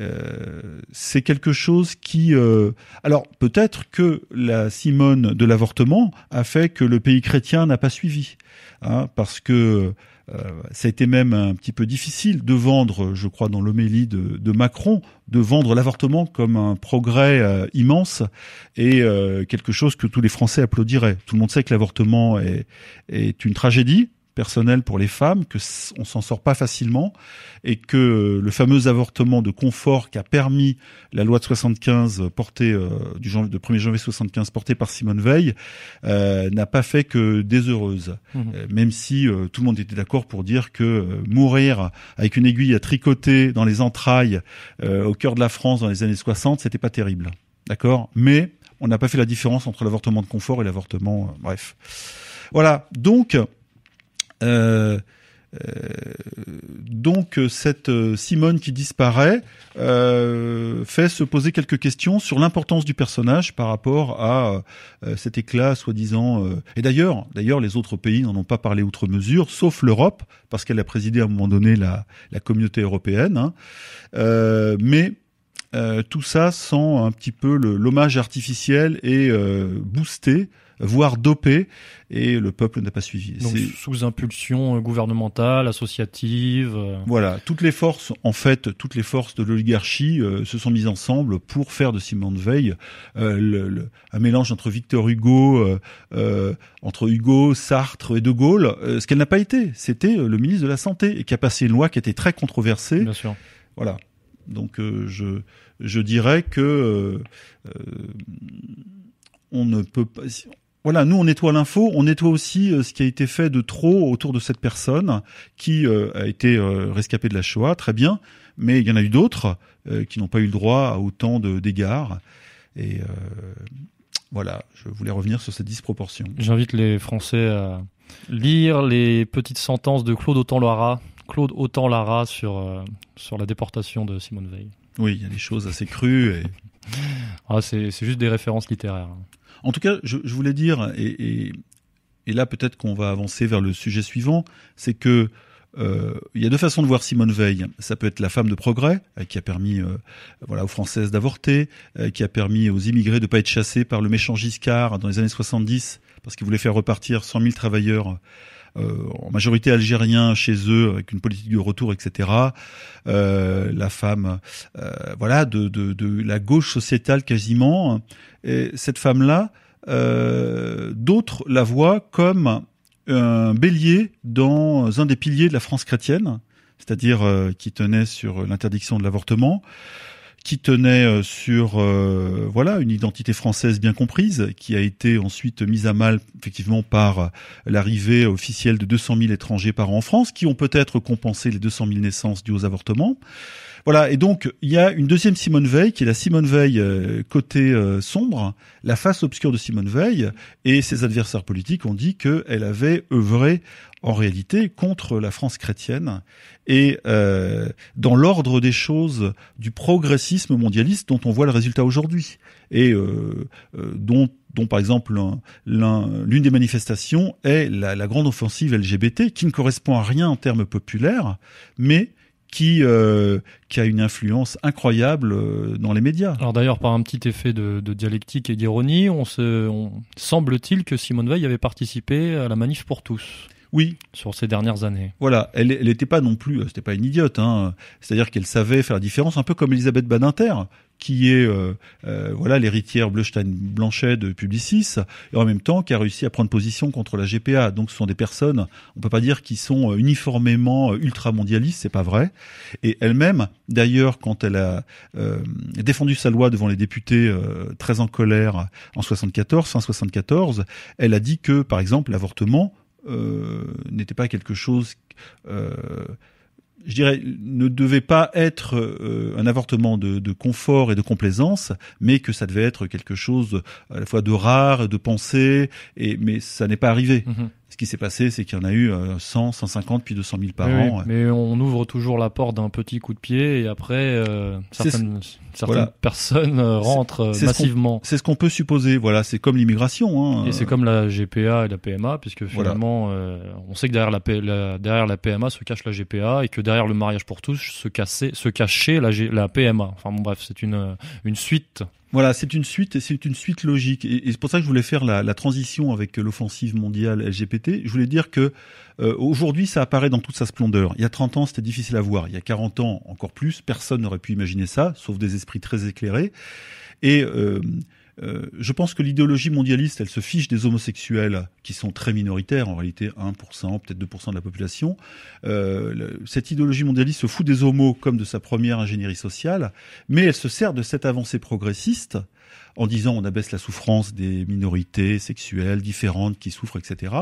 euh, c'est quelque chose qui... Euh, alors peut-être que la Simone de l'avortement a fait que le pays chrétien n'a pas suivi, hein, parce que euh, ça a été même un petit peu difficile de vendre, je crois, dans l'homélie de, de, Macron, de vendre l'avortement comme un progrès euh, immense et euh, quelque chose que tous les Français applaudiraient. Tout le monde sait que l'avortement est, est une tragédie, personnel pour les femmes, que on s'en sort pas facilement et que le fameux avortement de confort qui a permis la loi de 75 portée euh, du de 1er janvier 75 portée par Simone Veil euh, n'a pas fait que des heureuses. Mmh. Euh, même si tout le monde était d'accord pour dire que mourir avec une aiguille à tricoter dans les entrailles au cœur de la France dans les années 60, c'était pas terrible. D'accord? Mais on n'a pas fait la différence entre l'avortement de confort et l'avortement bref. Voilà. Donc euh, euh, donc cette euh, Simone qui disparaît euh, fait se poser quelques questions sur l'importance du personnage par rapport à cet éclat soi-disant. et d'ailleurs, d'ailleurs, les autres pays n'en ont pas parlé outre mesure, sauf l'Europe parce qu'elle a présidé à un moment donné la, la communauté européenne. Hein. mais tout ça sent un petit peu l'hommage artificiel et boosté voire dopé, et le peuple n'a pas suivi. Donc sous impulsion euh, gouvernementale, associative. Euh. Voilà, toutes les forces, en fait, toutes les forces de l'oligarchie euh, se sont mises ensemble pour faire de Simone Veil le, un mélange entre Victor Hugo, entre Hugo, Sartre et De Gaulle, ce qu'elle n'a pas été. C'était le ministre de la Santé et qui a passé une loi qui était très controversée. Bien sûr. Voilà. Donc je je dirais que on ne peut pas voilà, nous on nettoie l'info, on nettoie aussi euh, ce qui a été fait de trop autour de cette personne qui euh, a été euh, rescapée de la Shoah, très bien, mais il y en a eu d'autres qui n'ont pas eu le droit à autant de dégâts. Et voilà, je voulais revenir sur cette disproportion. J'invite les Français à lire les petites sentences de Claude Autant-Lara, Claude Autant-Lara sur sur la déportation de Simone Veil. Oui, il y a des choses assez crues et ah, c'est juste des références littéraires. En tout cas, je, voulais dire, et, et, là peut-être qu'on va avancer vers le sujet suivant, c'est que euh, il y a deux façons de voir Simone Veil. Ça peut être la femme de progrès euh, qui a permis, euh, voilà, aux Françaises d'avorter, qui a permis aux immigrés de pas être chassés par le méchant Giscard dans les années 70 parce qu'il voulait faire repartir 100 000 travailleurs en majorité algériens chez eux, avec une politique de retour, etc. Euh, la femme, euh, voilà, de, de, de, la gauche sociétale quasiment. Et cette femme-là, d'autres la voient comme un bélier dans un des piliers de la France chrétienne, c'est-à-dire qui tenait sur l'interdiction de l'avortement qui tenait sur voilà une identité française bien comprise, qui a été ensuite mise à mal effectivement par l'arrivée officielle de 200 000 étrangers par an en France, qui ont peut-être compensé les 200 000 naissances dues aux avortements. Voilà, et donc il y a une deuxième Simone Veil qui est la Simone Veil euh, côté euh, sombre, la face obscure de Simone Veil, et ses adversaires politiques ont dit qu'elle avait œuvré en réalité contre la France chrétienne et euh, dans l'ordre des choses du progressisme mondialiste dont on voit le résultat aujourd'hui et dont dont par exemple l'une des manifestations est la, grande offensive LGBT, qui ne correspond à rien en termes populaires, mais qui euh, qui a une influence incroyable euh, dans les médias. Alors d'ailleurs, par un petit effet de, dialectique et d'ironie, on on, semble-t-il que Simone Veil avait participé à la manif pour tous. Oui. Sur ces dernières années. Voilà, elle n'était pas non plus, c'était pas une idiote, hein. C'est-à-dire qu'elle savait faire la différence, un peu comme Elisabeth Badinter, qui est euh, euh, voilà l'héritière Bleustein-Blanchet de Publicis, et en même temps qui a réussi à prendre position contre la GPA. Donc ce sont des personnes, on peut pas dire qui sont euh, uniformément ultra-mondialistes, c'est pas vrai. Et elle-même, d'ailleurs, quand elle a défendu sa loi devant les députés très en colère en 74, fin 74, elle a dit que, par exemple, l'avortement n'était pas quelque chose je dirais, ne devait pas être euh, un avortement de, de, confort et de complaisance, mais que ça devait être quelque chose à la fois de rare, de pensée, et mais ça n'est pas arrivé. Mm-hmm qui s'est passé, c'est qu'il y en a eu 100, 150, puis 200 000 par an. mais on ouvre toujours la porte d'un petit coup de pied et après, euh, certaines, certaines personnes euh, rentrent euh, massivement. C'est ce qu'on peut supposer. Voilà, c'est comme l'immigration. Hein. Et c'est comme la GPA et la PMA, puisque finalement, on sait que derrière la, derrière la PMA se cache la GPA et que derrière le mariage pour tous se, casser, se cachait la, la PMA. Enfin bon, bref, c'est une, une suite voilà, c'est une suite, c'est une suite logique, et, c'est pour ça que je voulais faire la, transition avec l'offensive mondiale LGBT. Je voulais dire que euh, aujourd'hui, ça apparaît dans toute sa splendeur. Il y a 30 ans, c'était difficile à voir. Il y a 40 ans, encore plus. Personne n'aurait pu imaginer ça, sauf des esprits très éclairés. Et euh, euh, je pense que l'idéologie mondialiste, elle se fiche des homosexuels qui sont très minoritaires, en réalité 1%, peut-être 2% de la population. Euh, cette idéologie mondialiste se fout des homos comme de sa première ingénierie sociale, mais elle se sert de cette avancée progressiste en disant on abaisse la souffrance des minorités sexuelles différentes qui souffrent, etc.,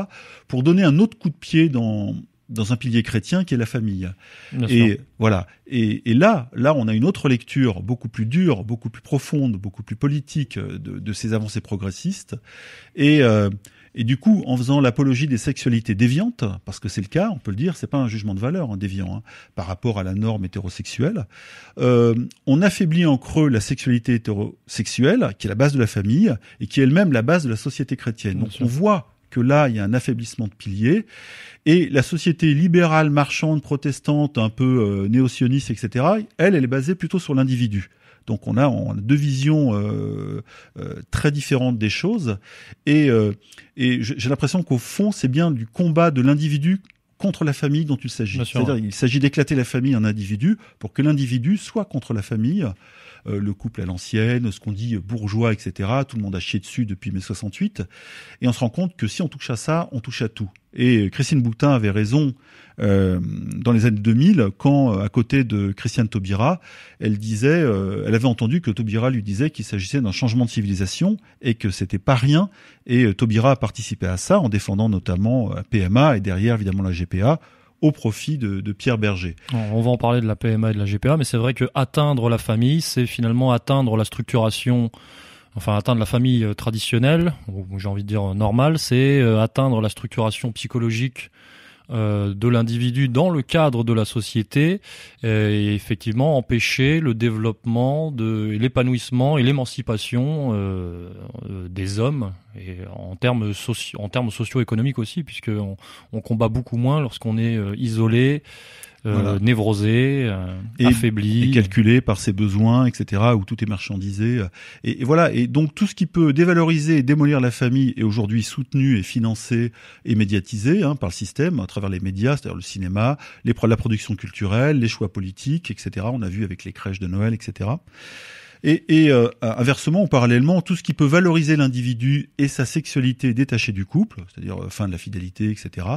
pour donner un autre coup de pied dans, dans un pilier chrétien qui est la famille. et voilà. Et, là, là, on a une autre lecture beaucoup plus dure, beaucoup plus profonde, beaucoup plus politique de, ces avancées progressistes. Et, euh, et du coup, en faisant l'apologie des sexualités déviantes, parce que c'est le cas, on peut le dire, c'est pas un jugement de valeur hein, déviant hein, par rapport à la norme hétérosexuelle, euh, on affaiblit en creux la sexualité hétérosexuelle, qui est la base de la famille et qui est elle-même la base de la société chrétienne. Donc on voit que là, il y a un affaiblissement de piliers. Et la société libérale, marchande, protestante, un peu euh, néo-sioniste, etc., elle, elle est basée plutôt sur l'individu. Donc on a, on a deux visions euh, euh, très différentes des choses. Et, euh, et j'ai l'impression qu'au fond, c'est bien du combat de l'individu contre la famille dont il s'agit. C'est-à-dire il s'agit d'éclater la famille en individu pour que l'individu soit contre la famille. Euh, le couple à l'ancienne, ce qu'on dit bourgeois, etc. Tout le monde a chié dessus depuis mai 68. Et on se rend compte que si on touche à ça, on touche à tout. Et Christine Boutin avait raison euh, dans les années 2000 quand, euh, à côté de Christiane Taubira, elle disait, elle avait entendu que Taubira lui disait qu'il s'agissait d'un changement de civilisation et que c'était pas rien. Et Taubira a participé à ça en défendant notamment PMA et derrière évidemment la GPA au profit de, Pierre Berger. On va en parler de la PMA et de la GPA, mais c'est vrai que atteindre la famille, c'est finalement atteindre la structuration, enfin atteindre la famille euh, traditionnelle, j'ai envie de dire normale, c'est euh, atteindre la structuration psychologique euh, de l'individu dans le cadre de la société et effectivement empêcher le développement de l'épanouissement et l'émancipation euh, euh, des hommes et en termes socio en termes socio-économiques aussi puisque on, combat beaucoup moins lorsqu'on est isolé euh, névrosé, euh, affaibli, et calculé par ses besoins, etc. Où tout est marchandisé. Et, voilà. Et donc tout ce qui peut dévaloriser et démolir la famille est aujourd'hui soutenu et financé et médiatisé hein, par le système à travers les médias, c'est-à-dire le cinéma, les, la production culturelle, les choix politiques, etc. On a vu avec les crèches de Noël, etc. Et, et euh, inversement, parallèlement, tout ce qui peut valoriser l'individu et sa sexualité détachée du couple, c'est-à-dire euh, fin de la fidélité, etc.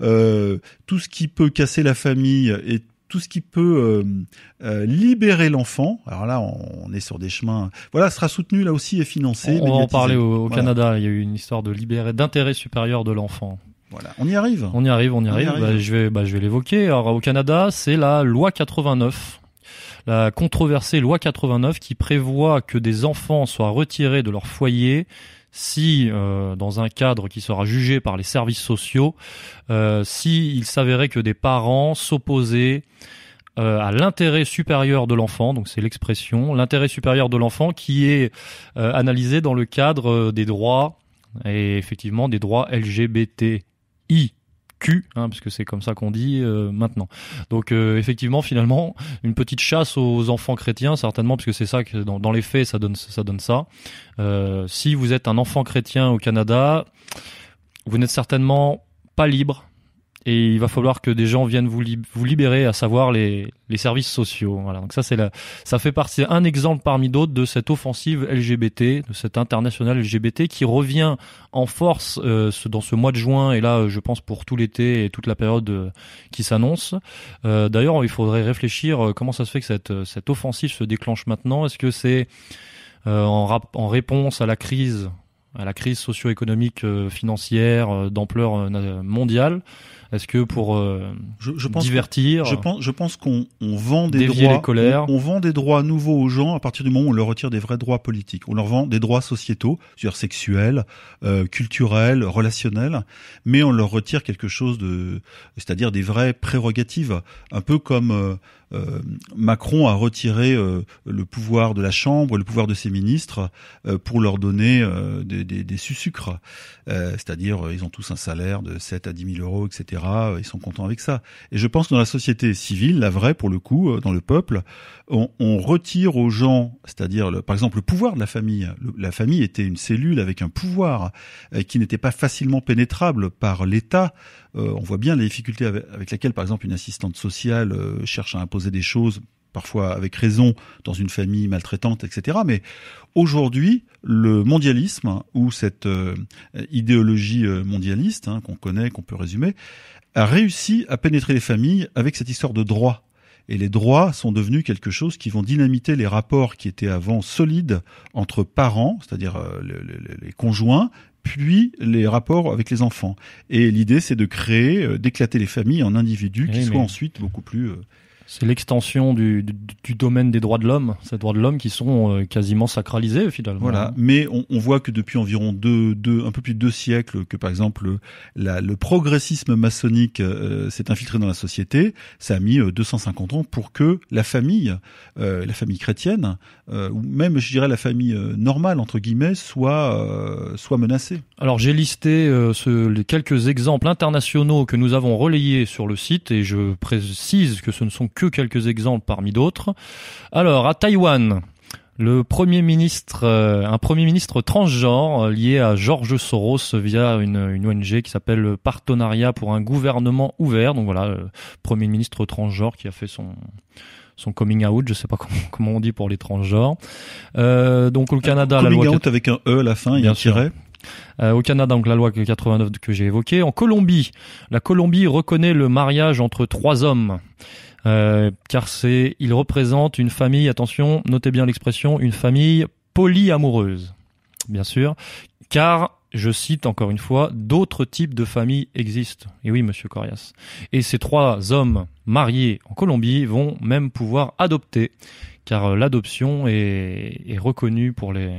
Euh, tout ce qui peut casser la famille et tout ce qui peut libérer l'enfant. Alors là, on, est sur des chemins. Voilà, sera soutenu là aussi et financé. On, va en parler au, Canada. Il y a eu une histoire de libérer d'intérêt supérieur de l'enfant. Voilà, on y arrive. On y arrive, on y arrive. Bah, je vais, bah, je vais l'évoquer. Alors au Canada, c'est la loi 89 la controversée loi 89 qui prévoit que des enfants soient retirés de leur foyer si, euh, dans un cadre qui sera jugé par les services sociaux, euh, si il s'avérait que des parents s'opposaient euh, à l'intérêt supérieur de l'enfant, donc c'est l'expression, l'intérêt supérieur de l'enfant qui est euh, analysé dans le cadre des droits et effectivement des droits LGBTI Q, hein, parce c'est comme ça qu'on dit euh, maintenant. Donc euh, effectivement, finalement, une petite chasse aux enfants chrétiens, certainement, parce que c'est ça que dans, les faits, ça donne ça. Donne ça. Euh, si vous êtes un enfant chrétien au Canada, vous n'êtes certainement pas libre et il va falloir que des gens viennent vous, libérer, à savoir les, services sociaux. Voilà. Donc ça c'est ça fait partie un exemple parmi d'autres de cette offensive LGBT, de cette internationale LGBT qui revient en force euh, dans ce mois de juin et là je pense pour tout l'été et toute la période euh, qui s'annonce. Euh, D'ailleurs il faudrait réfléchir comment ça se fait que cette, cette offensive se déclenche maintenant. Est-ce que c'est en réponse à la crise à la crise socio-économique financière d'ampleur mondiale est-ce que pour euh, je, pense divertir, je pense, je pense qu'on on vend des droits, les colères. On, vend des droits nouveaux aux gens à partir du moment où on leur retire des vrais droits politiques. On leur vend des droits sociétaux, c'est-à-dire sexuels, euh, culturels, relationnels, mais on leur retire quelque chose de, c'est-à-dire des vraies prérogatives, un peu comme euh, euh, Macron a retiré euh, le pouvoir de la Chambre, le pouvoir de ses ministres euh, pour leur donner des, des, des sucres. C'est-à-dire, ils ont tous un salaire de 7 à 10 000 euros, etc. Ils sont contents avec ça. Et je pense que dans la société civile, la vraie pour le coup, dans le peuple, on, retire aux gens, c'est-à-dire par exemple le pouvoir de la famille. la famille était une cellule avec un pouvoir qui n'était pas facilement pénétrable par l'État. on voit bien les difficultés avec, avec lesquelles, par exemple, une assistante sociale cherche à imposer des choses parfois avec raison dans une famille maltraitante, etc. Mais aujourd'hui, le mondialisme ou cette euh, idéologie euh, mondialiste hein, qu'on connaît, qu'on peut résumer, a réussi à pénétrer les familles avec cette histoire de droit. Et les droits sont devenus quelque chose qui vont dynamiter les rapports qui étaient avant solides entre parents, c'est-à-dire euh, les conjoints, puis les rapports avec les enfants. Et l'idée, c'est de créer, d'éclater les familles en individus qui soient ensuite beaucoup plus c'est l'extension du, du, domaine des droits de l'homme, ces droits de l'homme qui sont euh, quasiment sacralisés finalement. Voilà, mais on, on, voit que depuis environ deux, deux, un peu plus de deux siècles, que par exemple la, le progressisme maçonnique euh, s'est infiltré dans la société, ça a mis 250 euh, ans pour que la famille, la famille chrétienne, ou même je dirais la famille normale entre guillemets, soit soit menacée. Alors j'ai listé ce, les quelques exemples internationaux que nous avons relayés sur le site et je précise que ce ne sont que quelques exemples parmi d'autres. Alors, à Taïwan, le premier ministre, euh, un premier ministre transgenre euh, lié à George Soros via une, une ONG qui s'appelle Partenariat pour un gouvernement ouvert. Donc voilà, euh, premier ministre transgenre qui a fait son son coming out, je sais pas comment, comment on dit pour les transgenres. Euh, donc au Canada, la loi out avec un e à la fin, il y a un tiret. au Canada, donc la loi 89 que j'ai évoquée. En Colombie, la Colombie reconnaît le mariage entre trois hommes. Euh, car c'est, il représente une famille, attention, notez bien l'expression, une famille polyamoureuse, bien sûr, car je cite encore une fois, d'autres types de familles existent. Et oui, monsieur Corias. Et ces trois hommes mariés en Colombie vont même pouvoir adopter, car l'adoption est, est reconnue pour les,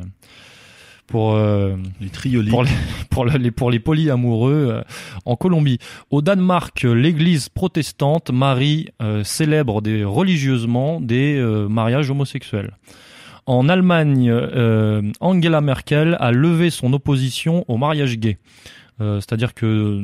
pour euh, les pour les pour les pour les polyamoureux euh, en Colombie. Au Danemark, l'Église protestante marie euh, célèbre des religieusement des mariages homosexuels. En Allemagne, Angela Merkel a levé son opposition au mariage gay. Euh, c'est-à-dire que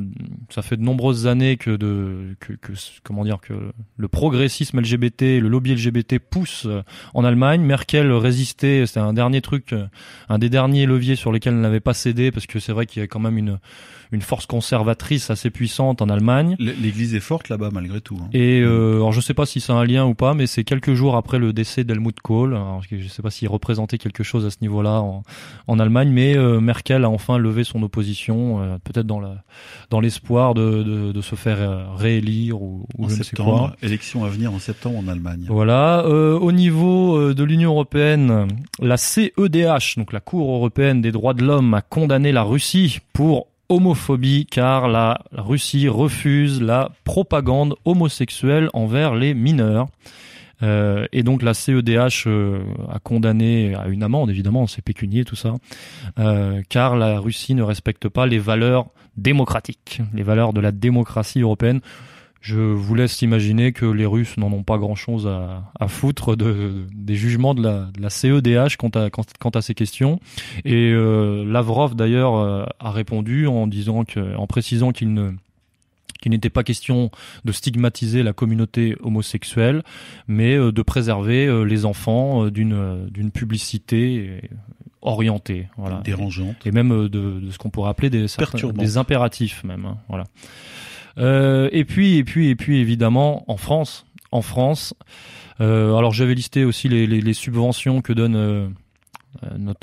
ça fait de nombreuses années que, de, que, que, comment dire que le progressisme LGBT, le lobby LGBT pousse euh, en Allemagne. Merkel résistait, c'était un dernier truc, euh, un des derniers leviers sur lesquels elle n'avait pas cédé parce que c'est vrai qu'il y a quand même une une force conservatrice assez puissante en Allemagne. L'Église est forte là-bas malgré tout. Hein. Et euh, alors je sais pas si c'est un lien ou pas, mais c'est quelques jours après le décès d'Helmut Kohl. Alors, je sais pas s'il représentait quelque chose à ce niveau-là en, en Allemagne, mais Merkel a enfin levé son opposition peut-être dans la dans l'espoir de, de, de, se faire euh, réélire ou, ou en je septembre, ne sais quoi. Élection à venir en septembre en Allemagne. Voilà. Euh, au niveau euh, de l'Union européenne, la CEDH, donc la Cour européenne des droits de l'homme, a condamné la Russie pour homophobie car la Russie refuse la propagande homosexuelle envers les mineurs. Euh, et donc la CEDH euh, a condamné à une amende, évidemment, c'est pécunier tout ça, euh, car la Russie ne respecte pas les valeurs démocratiques, les valeurs de la démocratie européenne. Je vous laisse imaginer que les Russes n'en ont pas grand-chose à, à, foutre de, des jugements de la, de la CEDH quant à, quant, à ces questions. Et euh, Lavrov d'ailleurs euh, a répondu en disant que, en précisant qu'il ne qu'il n'était pas question de stigmatiser la communauté homosexuelle, mais euh, de préserver les enfants d'une d'une publicité orientée, voilà, dérangeante, et, même de, de ce qu'on pourrait appeler des des impératifs même, hein, voilà. Euh, et puis, et puis, et puis, évidemment, en France, en France. Euh, alors, j'avais listé aussi les, subventions que donne euh,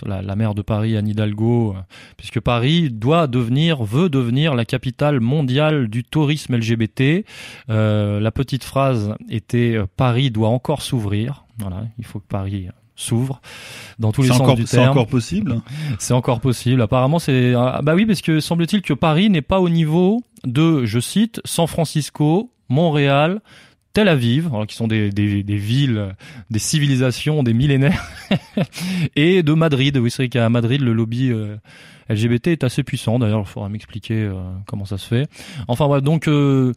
la, la, maire de Paris, Anne Hidalgo, puisque Paris doit devenir, veut devenir la capitale mondiale du tourisme LGBT. La petite phrase était Paris doit encore s'ouvrir. Voilà, il faut que Paris s'ouvre dans tous les sens du terme. C'est encore possible? C'est encore possible. Apparemment, c'est ah, bah oui parce que semble-t-il que Paris n'est pas au niveau de, je cite, San Francisco, Montréal, Tel Aviv, qui sont des, des, des, villes, des civilisations, des millénaires, et de Madrid. Oui, c'est vrai qu'à Madrid, le lobby euh, LGBT est assez puissant. D'ailleurs, il faudra m'expliquer euh, comment ça se fait. Enfin bref, donc euh,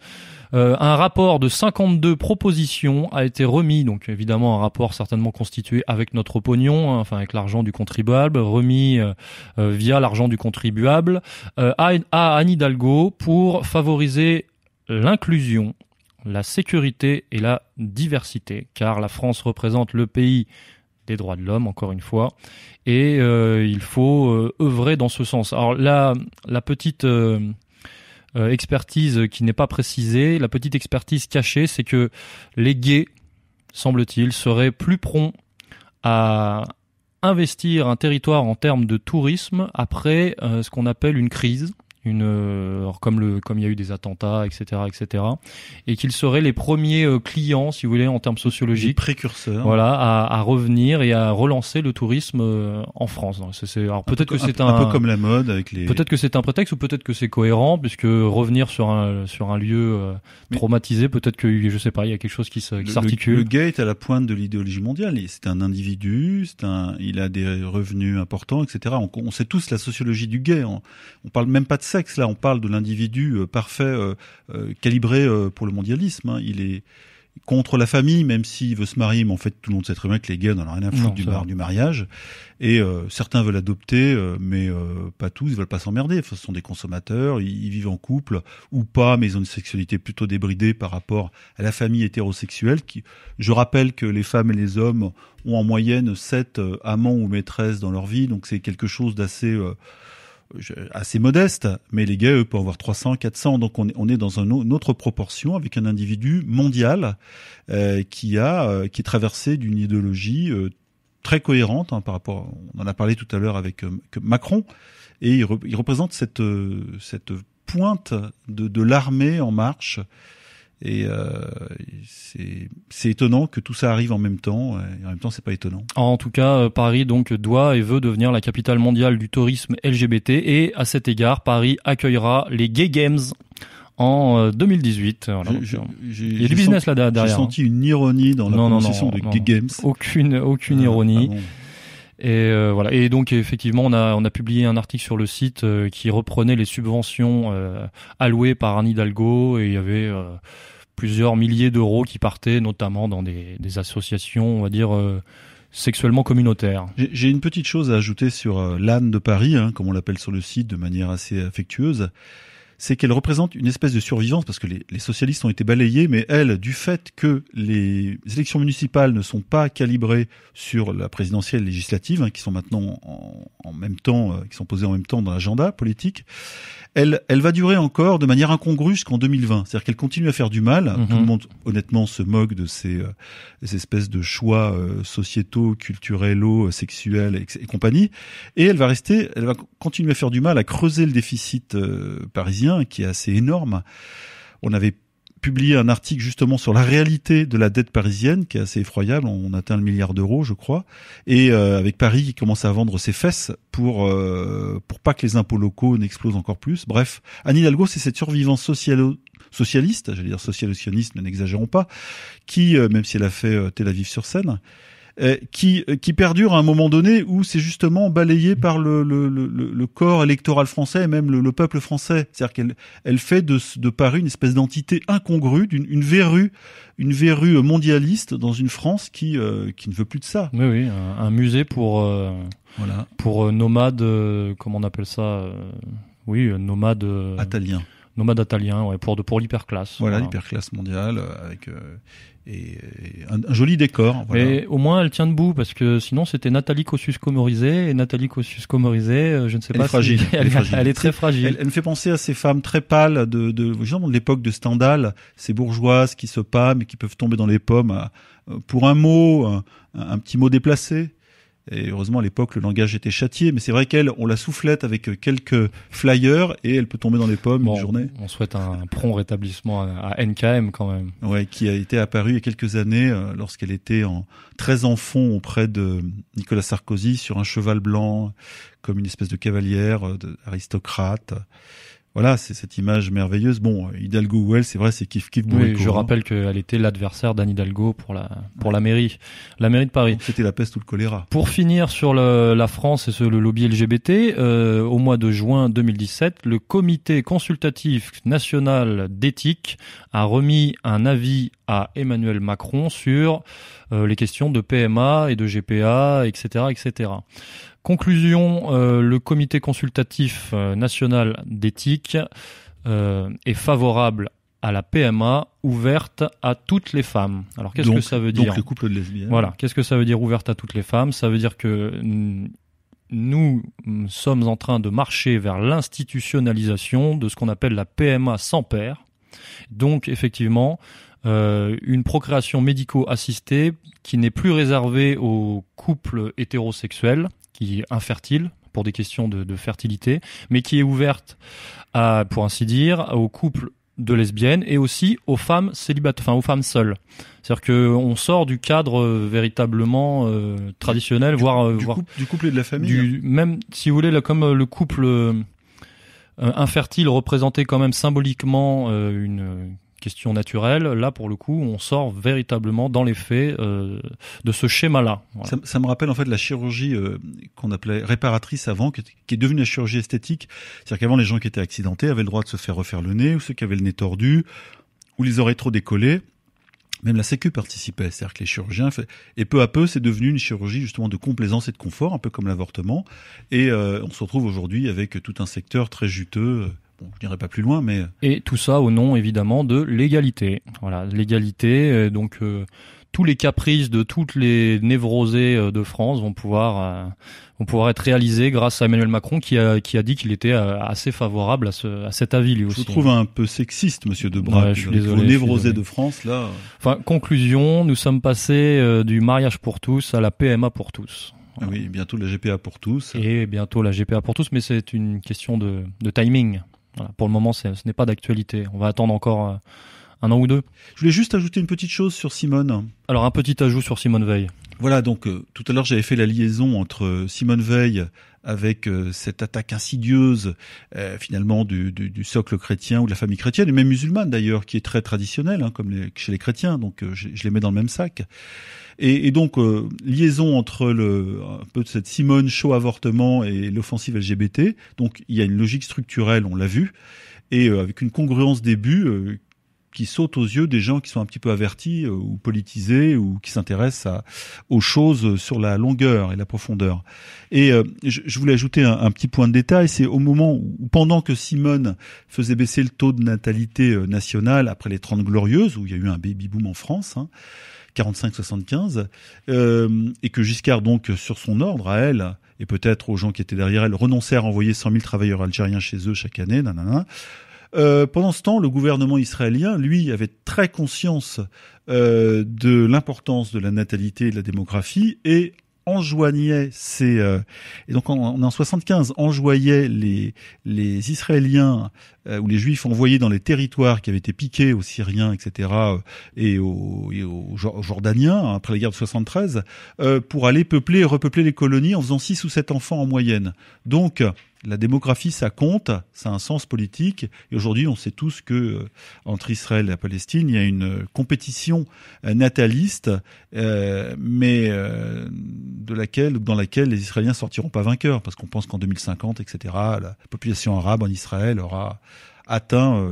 euh, un rapport de 52 propositions a été remis, donc évidemment un rapport certainement constitué avec notre pognon, hein, enfin avec l'argent du contribuable, remis euh, euh, via l'argent du contribuable à, Anne Hidalgo pour favoriser l'inclusion, la sécurité et la diversité, car la France représente le pays des droits de l'homme, encore une fois, et il faut œuvrer dans ce sens. Alors la, la petite expertise qui n'est pas précisée, la petite expertise cachée, c'est que les gays, semble-t-il, seraient plus prompts à investir un territoire en termes de tourisme après ce qu'on appelle une crise une euh, comme le comme il y a eu des attentats etc etc et qu'ils seraient les premiers euh, clients si vous voulez en termes sociologiques les précurseurs. voilà à, à, revenir et à relancer le tourisme euh, en France. C'est alors peut-être que c'est un, un, peu comme la mode avec les peut-être que c'est un prétexte ou peut-être que c'est cohérent puisque revenir sur un sur un lieu traumatisé peut-être que je sais pas il y a quelque chose qui s'articule le, le, gay est à la pointe de l'idéologie mondiale. C'est un individu c'est un il a des revenus importants etc on, on sait tous la sociologie du gay. On, on parle même pas de sexe. Là, on parle de l'individu euh, parfait, euh, euh, calibré pour le mondialisme. Hein. Il est contre la famille, même s'il veut se marier, mais en fait tout le monde sait très bien que les gays n'en ont rien à foutre du, du, mariage. Et certains veulent adopter, mais pas tous, ils veulent pas s'emmerder. ce sont des consommateurs, ils, vivent en couple ou pas, mais ils ont une sexualité plutôt débridée par rapport à la famille hétérosexuelle. Qui, je rappelle que les femmes et les hommes ont en moyenne sept amants ou maîtresses dans leur vie, donc c'est quelque chose d'assez assez modeste, mais les gays, eux, peuvent avoir 300, 400. Donc on est, dans une autre proportion avec un individu mondial euh, qui a euh, qui est traversé d'une idéologie euh, très cohérente hein, par rapport. On en a parlé tout à l'heure avec Macron, et il, représente cette cette pointe de l'armée en marche et euh, c'est étonnant que tout ça arrive en même temps. Et en même temps, c'est pas étonnant. En tout cas, euh, Paris donc doit et veut devenir la capitale mondiale du tourisme LGBT. Et à cet égard, Paris accueillera les Gay Games en 2018. Euh, voilà. il y a du business là derrière. J'ai senti une ironie dans la non, prononciation de Gay Games. Aucune, aucune ah, ironie. Ah et euh, voilà. Et donc effectivement, on a on a publié un article sur le site euh, qui reprenait les subventions euh, allouées par Anne Hidalgo et il y avait plusieurs milliers d'euros qui partaient notamment dans des, des associations, on va dire sexuellement communautaires. J'ai une petite chose à ajouter sur l'âne de Paris, hein, comme on l'appelle sur le site de manière assez affectueuse c'est qu'elle représente une espèce de survivance parce que les, les, socialistes ont été balayés, mais elle, du fait que les élections municipales ne sont pas calibrées sur la présidentielle législative, hein, qui sont maintenant en, en, même temps, qui sont posées en même temps dans l'agenda politique elle, elle va durer encore de manière incongrue jusqu'en 2020. C'est-à-dire qu'elle continue à faire du mal. Mhm. Tout le monde, honnêtement, se moque de ces, euh, espèces de choix euh, sociétaux, culturels, sexuels et, compagnie. Et elle va rester, elle va continuer à faire du mal, à creuser le déficit euh, qui est assez énorme. On avait publié un article justement sur la réalité de la dette parisienne qui est assez effroyable. On atteint le milliard d'euros, je crois, et euh, avec Paris qui commence à vendre ses fesses pour euh, pour pas que les impôts locaux n'explosent encore plus. Bref, Anne Hidalgo, c'est cette survivance socialiste, j'allais dire social-sioniste, mais n'exagérons pas, qui, euh, même si elle a fait Tel Aviv sur scène, euh, qui, qui perdure à un moment donné où c'est justement balayé par le, le, le, le, corps électoral français et même le, peuple français. C'est-à-dire qu'elle elle fait de, de Paris une espèce d'entité incongrue, d'une une verrue, une verrue mondialiste dans une France qui, euh, qui ne veut plus de ça. Oui, oui, un, musée pour, euh, voilà. pour nomades, comment on appelle ça Oui, nomades. Italien nomade italien, ouais, pour, pour l'hyperclasse. Voilà, l'hyperclasse mondiale, avec et, un, joli décor. Voilà. Mais au moins elle tient debout parce que sinon c'était Nathalie Kosciusko-Morizet et Nathalie Kosciusko-Morizet, euh, je ne sais elle pas. Est fragile. elle, est fragile. Elle, est très fragile. Elle, me fait penser à ces femmes très pâles de, de, de l'époque de Stendhal, ces bourgeoises qui se pâment et qui peuvent tomber dans les pommes pour un mot, un, un petit mot déplacé. Et heureusement, à l'époque, le langage était châtié. Mais c'est vrai qu'elle, on la soufflette avec quelques flyers et elle peut tomber dans les pommes une journée. On souhaite un prompt rétablissement à NKM quand même. Ouais, qui a été apparu il y a quelques années euh, lorsqu'elle était en, très en fond auprès de Nicolas Sarkozy sur un cheval blanc comme une espèce de cavalière, euh, aristocrate voilà, c'est cette image merveilleuse. Bon, Hidalgo ou elle, c'est vrai, c'est kiff kiff Oui, je rappelle qu'elle était l'adversaire d'Anne Hidalgo pour la pour la mairie, la mairie de Paris. C'était la peste ou le choléra. Pour finir sur le, la France et ce, le lobby LGBT, euh, au mois de juin 2017, le Comité consultatif national d'éthique a remis un avis à Emmanuel Macron sur euh, les questions de PMA et de GPA, etc., etc. Conclusion, euh, le comité consultatif euh, national d'éthique est favorable à la PMA ouverte à toutes les femmes. Alors qu'est-ce que ça veut dire Donc les couples de lesbiennes. Voilà, qu'est-ce que ça veut dire ouverte à toutes les femmes? Ça veut dire que nous sommes en train de marcher vers l'institutionnalisation de ce qu'on appelle la PMA sans père. Donc effectivement, une procréation médico-assistée qui n'est plus réservée aux couples hétérosexuels, qui est infertile pour des questions de, fertilité, mais qui est ouverte à, pour ainsi dire, aux couples de lesbiennes et aussi aux femmes célibataires, enfin aux femmes seules. C'est-à-dire que on sort du cadre euh, véritablement euh, traditionnel, voire, euh, du, couple, du couple et de la famille. Du, même si vous voulez, là, comme le couple infertile représentait quand même symboliquement une question naturelle. Là, pour le coup, on sort véritablement dans les faits euh, de ce schéma-là. Ça, me rappelle en fait la chirurgie euh, qu'on appelait réparatrice avant, qui, est devenue la chirurgie esthétique. C'est-à-dire qu'avant, les gens qui étaient accidentés avaient le droit de se faire refaire le nez, ou ceux qui avaient le nez tordu, ou les oreilles trop décollées. Même la Sécu participait, c'est-à-dire que les chirurgiens et peu à peu c'est devenu une chirurgie justement de complaisance et de confort, un peu comme l'avortement. Et euh, on se retrouve aujourd'hui avec tout un secteur très juteux Bon, je n'irai pas plus loin, mais et tout ça au nom évidemment de l'égalité. Voilà, l'égalité. Euh, donc euh, tous les caprices de toutes les névrosées euh, de France vont pouvoir vont pouvoir être réalisés grâce à Emmanuel Macron qui a qui a dit qu'il était assez favorable à ce à cet avis lui aussi. Je trouve un peu sexiste, Monsieur Debray. je suis désolé. névrosés de France là. Enfin, conclusion, nous sommes passés du mariage pour tous à la PMA pour tous. Oui, bientôt la GPA pour tous. Et bientôt la GPA pour tous, mais c'est une question de, de timing. Pour le moment, ce n'est pas d'actualité. On va attendre encore euh, un an ou deux. Je voulais juste ajouter une petite chose sur Simone. Alors un petit ajout sur Simone Veil. Voilà, donc euh, tout à l'heure j'avais fait la liaison entre euh, Simone Veil avec cette attaque insidieuse finalement du, socle chrétien ou de la famille chrétienne et même musulmane d'ailleurs qui est très traditionnelle hein, comme chez les chrétiens. Donc je, les mets dans le même sac. Et, donc liaison entre le un peu de cette Simone chaud avortement et l'offensive LGBT donc il y a une logique structurelle on l'a vu et avec une congruence des buts qui saute aux yeux des gens qui sont un petit peu avertis euh, ou politisés ou qui s'intéressent aux choses sur la longueur et la profondeur. Et euh, je, voulais ajouter un, petit point de détail, c'est au moment où, pendant que Simone faisait baisser le taux de natalité euh, nationale après les Trente Glorieuses, où il y a eu un baby boom en France, hein, 45-75, et que Giscard donc sur son ordre à elle et peut-être aux gens qui étaient derrière elle renonçait à renvoyer 100 000 travailleurs algériens chez eux chaque année, nanana. Euh, pendant ce temps, le gouvernement israélien, lui, avait très conscience euh, de l'importance de la natalité et de la démographie et enjoignait ces euh, et donc en, en 75 enjoignait les les Israéliens euh, ou les Juifs envoyés dans les territoires qui avaient été piqués aux Syriens etc euh, et aux, et aux, Jordaniens après la guerre de 73 pour aller peupler et repeupler les colonies en faisant six ou sept enfants en moyenne. Donc la démographie, ça compte, ça a un sens politique. Et aujourd'hui, on sait tous que euh, entre Israël et la Palestine, il y a une compétition euh, nataliste, euh, mais de laquelle, dans laquelle les Israéliens sortiront pas vainqueurs, parce qu'on pense qu'en 2050, etc., la population arabe en Israël aura atteint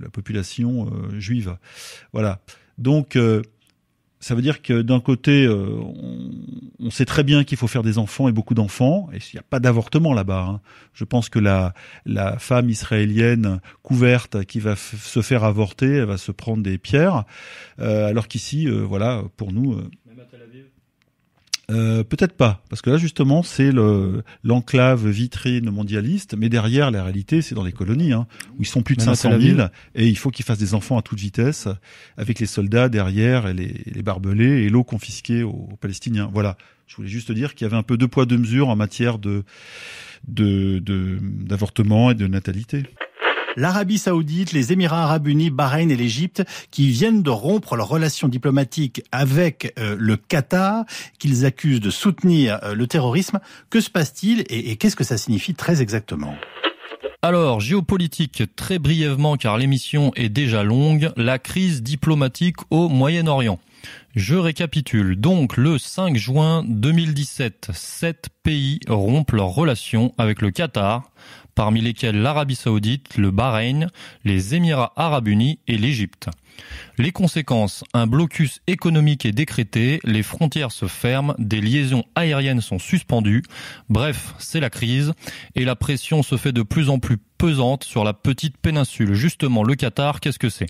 la population juive. Voilà. Donc ça veut dire que d'un côté, euh, on, sait très bien qu'il faut faire des enfants et beaucoup d'enfants, et il n'y a pas d'avortement là-bas. Hein. Je pense que la, la femme israélienne couverte qui va se faire avorter, elle va se prendre des pierres, euh, alors qu'ici, euh, voilà, pour nous. Euh, peut-être pas, parce que là justement c'est le l'enclave vitrine mondialiste, mais derrière la réalité c'est dans les colonies hein, où ils sont plus de 500 000 et il faut qu'ils fassent des enfants à toute vitesse avec les soldats derrière et les, les barbelés et l'eau confisquée aux, Palestiniens. Voilà, je voulais juste dire qu'il y avait un peu deux poids deux mesures en matière de d'avortement de, et de natalité l'Arabie saoudite, les Émirats arabes unis, Bahreïn et l'Égypte, qui viennent de rompre leurs relations diplomatiques avec euh, le Qatar, qu'ils accusent de soutenir euh, le terrorisme. Que se passe-t-il et, et qu'est-ce que ça signifie très exactement? Alors, géopolitique, très brièvement car l'émission est déjà longue, la crise diplomatique au Moyen-Orient. Je récapitule. Donc, le 5 juin 2017, sept pays rompent leurs relations avec le Qatar, parmi lesquels l'Arabie saoudite, le Bahreïn, les Émirats arabes unis et l'Égypte. Les conséquences, un blocus économique est décrété, les frontières se ferment, des liaisons aériennes sont suspendues, bref, c'est la crise, et la pression se fait de plus en plus pesante sur la petite péninsule. Justement, le Qatar, qu'est-ce que c'est?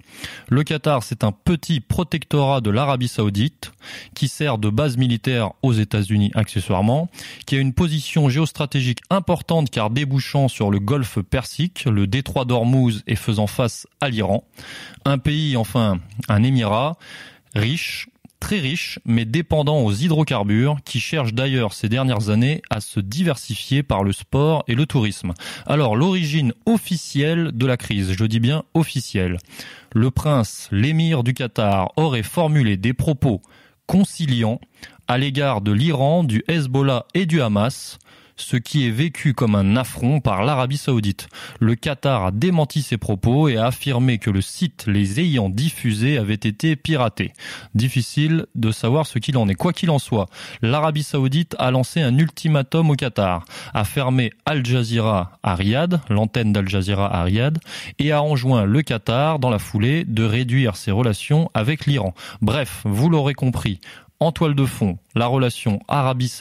Le Qatar, c'est un petit protectorat de l'Arabie saoudite qui sert de base militaire aux États-Unis accessoirement, qui a une position géostratégique importante car débouchant sur le golfe Persique, le détroit d'Ormuz et faisant face à l'Iran. Un pays, enfin un émirat, riche, très riche, mais dépendant aux hydrocarbures, qui cherche d'ailleurs ces dernières années à se diversifier par le sport et le tourisme. Alors l'origine officielle de la crise, je dis bien officielle. Le prince, l'émir du Qatar, aurait formulé des propos conciliants à l'égard de l'Iran, du Hezbollah et du Hamas, ce qui est vécu comme un affront par l'Arabie saoudite. Le Qatar a démenti ces propos et a affirmé que le site les ayant diffusés avait été piraté. Difficile de savoir ce qu'il en est. Quoi qu'il en soit, l'Arabie saoudite a lancé un ultimatum au Qatar, a fermé Al Jazeera à Riyad, l'antenne d'Al Jazeera à Riyad, et a enjoint le Qatar, dans la foulée, de réduire ses relations avec l'Iran. Bref, vous l'aurez compris, en toile de fond la relation Arabie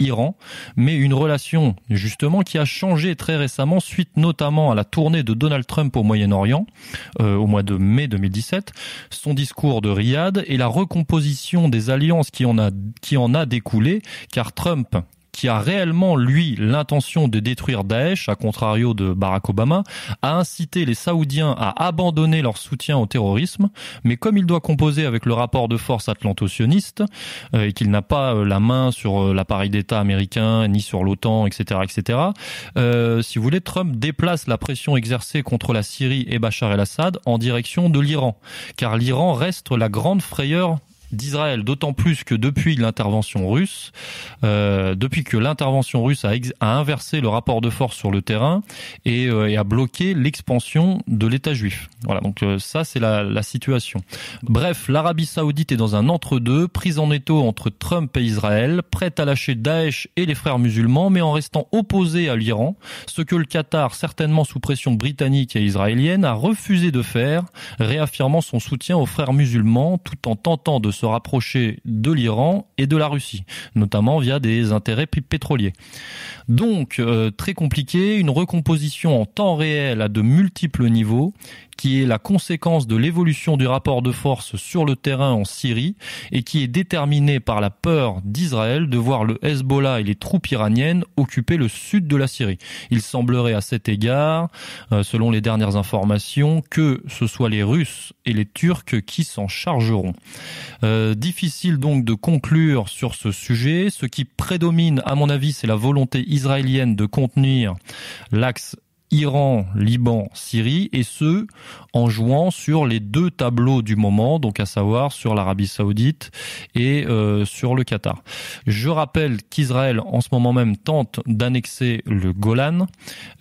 Saoudite-Iran, mais une relation justement qui a changé très récemment suite notamment à la tournée de Donald Trump au Moyen-Orient euh, au mois de mai 2017, son discours de Riyad et la recomposition des alliances qui en a qui en a découlé, car Trump qui a réellement, lui, l'intention de détruire Daesh, à contrario de Barack Obama, a incité les Saoudiens à abandonner leur soutien au terrorisme, mais comme il doit composer avec le rapport de force atlanto-sioniste, euh, et qu'il n'a pas euh, la main sur euh, l'appareil d'État américain, ni sur l'OTAN, etc., etc., si vous voulez, Trump déplace la pression exercée contre la Syrie et Bachar el-Assad en direction de l'Iran, car l'Iran reste la grande frayeur d'Israël, d'autant plus que depuis l'intervention russe, euh, depuis que l'intervention russe a, inversé le rapport de force sur le terrain et, euh, a bloqué l'expansion de l'État juif. Voilà, donc euh, ça c'est la, la, situation. Bref, l'Arabie saoudite est dans un entre-deux, prise en étau entre Trump et Israël, prête à lâcher Daesh et les frères musulmans, mais en restant opposée à l'Iran, ce que le Qatar, certainement sous pression britannique et israélienne, a refusé de faire, réaffirmant son soutien aux frères musulmans tout en tentant de se rapprocher de l'Iran et de la Russie, notamment via des intérêts pétroliers. Donc, euh, très compliqué, une recomposition en temps réel à de multiples niveaux qui est la conséquence de l'évolution du rapport de force sur le terrain en Syrie et qui est déterminé par la peur d'Israël de voir le Hezbollah et les troupes iraniennes occuper le sud de la Syrie. Il semblerait à cet égard, euh, selon les dernières informations, que ce soit les Russes et les Turcs qui s'en chargeront. Euh, difficile donc de conclure sur ce sujet. Ce qui prédomine, à mon avis, c'est la volonté israélienne de contenir l'axe Iran, Liban, Syrie, et ce, en jouant sur les deux tableaux du moment, donc à savoir sur l'Arabie saoudite et euh, sur le Qatar. Je rappelle qu'Israël, en ce moment même, tente d'annexer le Golan,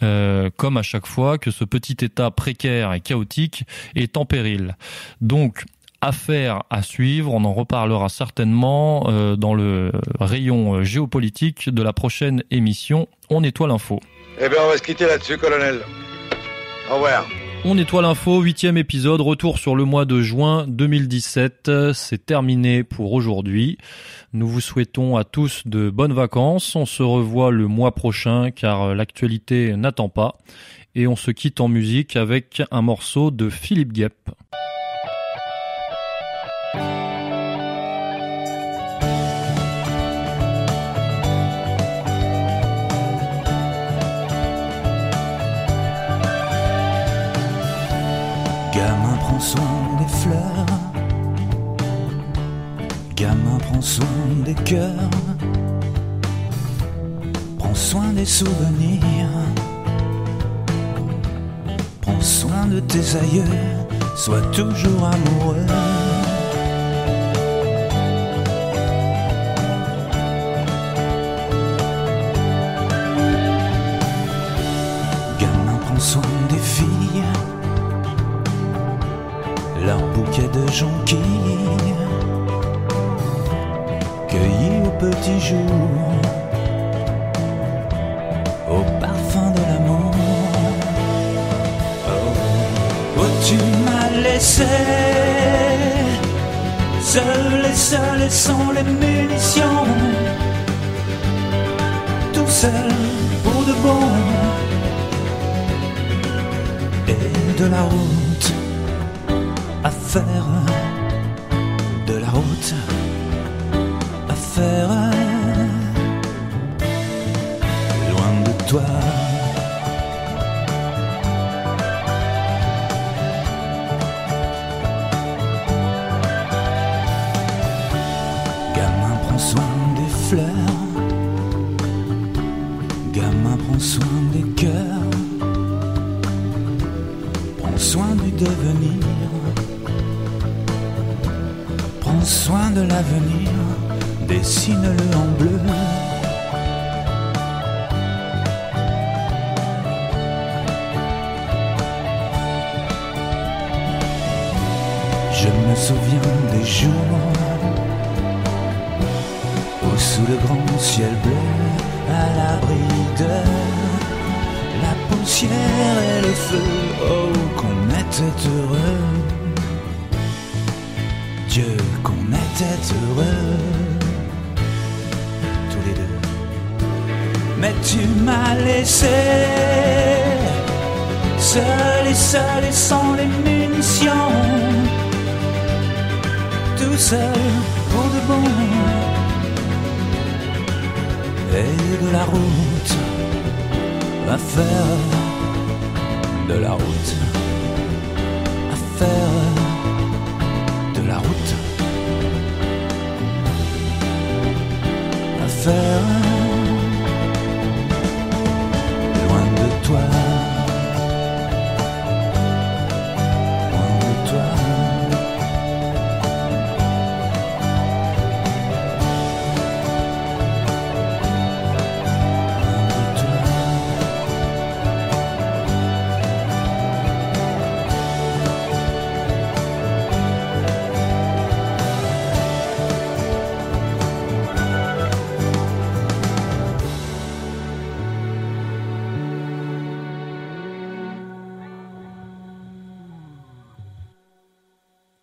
euh, comme à chaque fois que ce petit État précaire et chaotique est en péril. Donc, affaire à suivre. On en reparlera certainement euh, dans le rayon géopolitique de la prochaine émission. On nettoie l'info. Eh bien, on va se quitter là-dessus, colonel. Au revoir. On nettoie l'info, huitième épisode, retour sur le mois de juin 2017. C'est terminé pour aujourd'hui. Nous vous souhaitons à tous de bonnes vacances. On se revoit le mois prochain car l'actualité n'attend pas. Et on se quitte en musique avec un morceau de Philippe Guep. Prends soin des fleurs. Gamin prends soin des cœurs. Prends soin des souvenirs. Prends soin de tes aïeux. Sois toujours amoureux. Gamin prends soin des filles leur bouquet de jonquilles cueillis au petit jour, au parfum de l'amour. Oh, oh tu m'as laissé, seul et seul et sans les munitions, tout seul pour de bon, et de la route à faire de la route à faire loin de toi.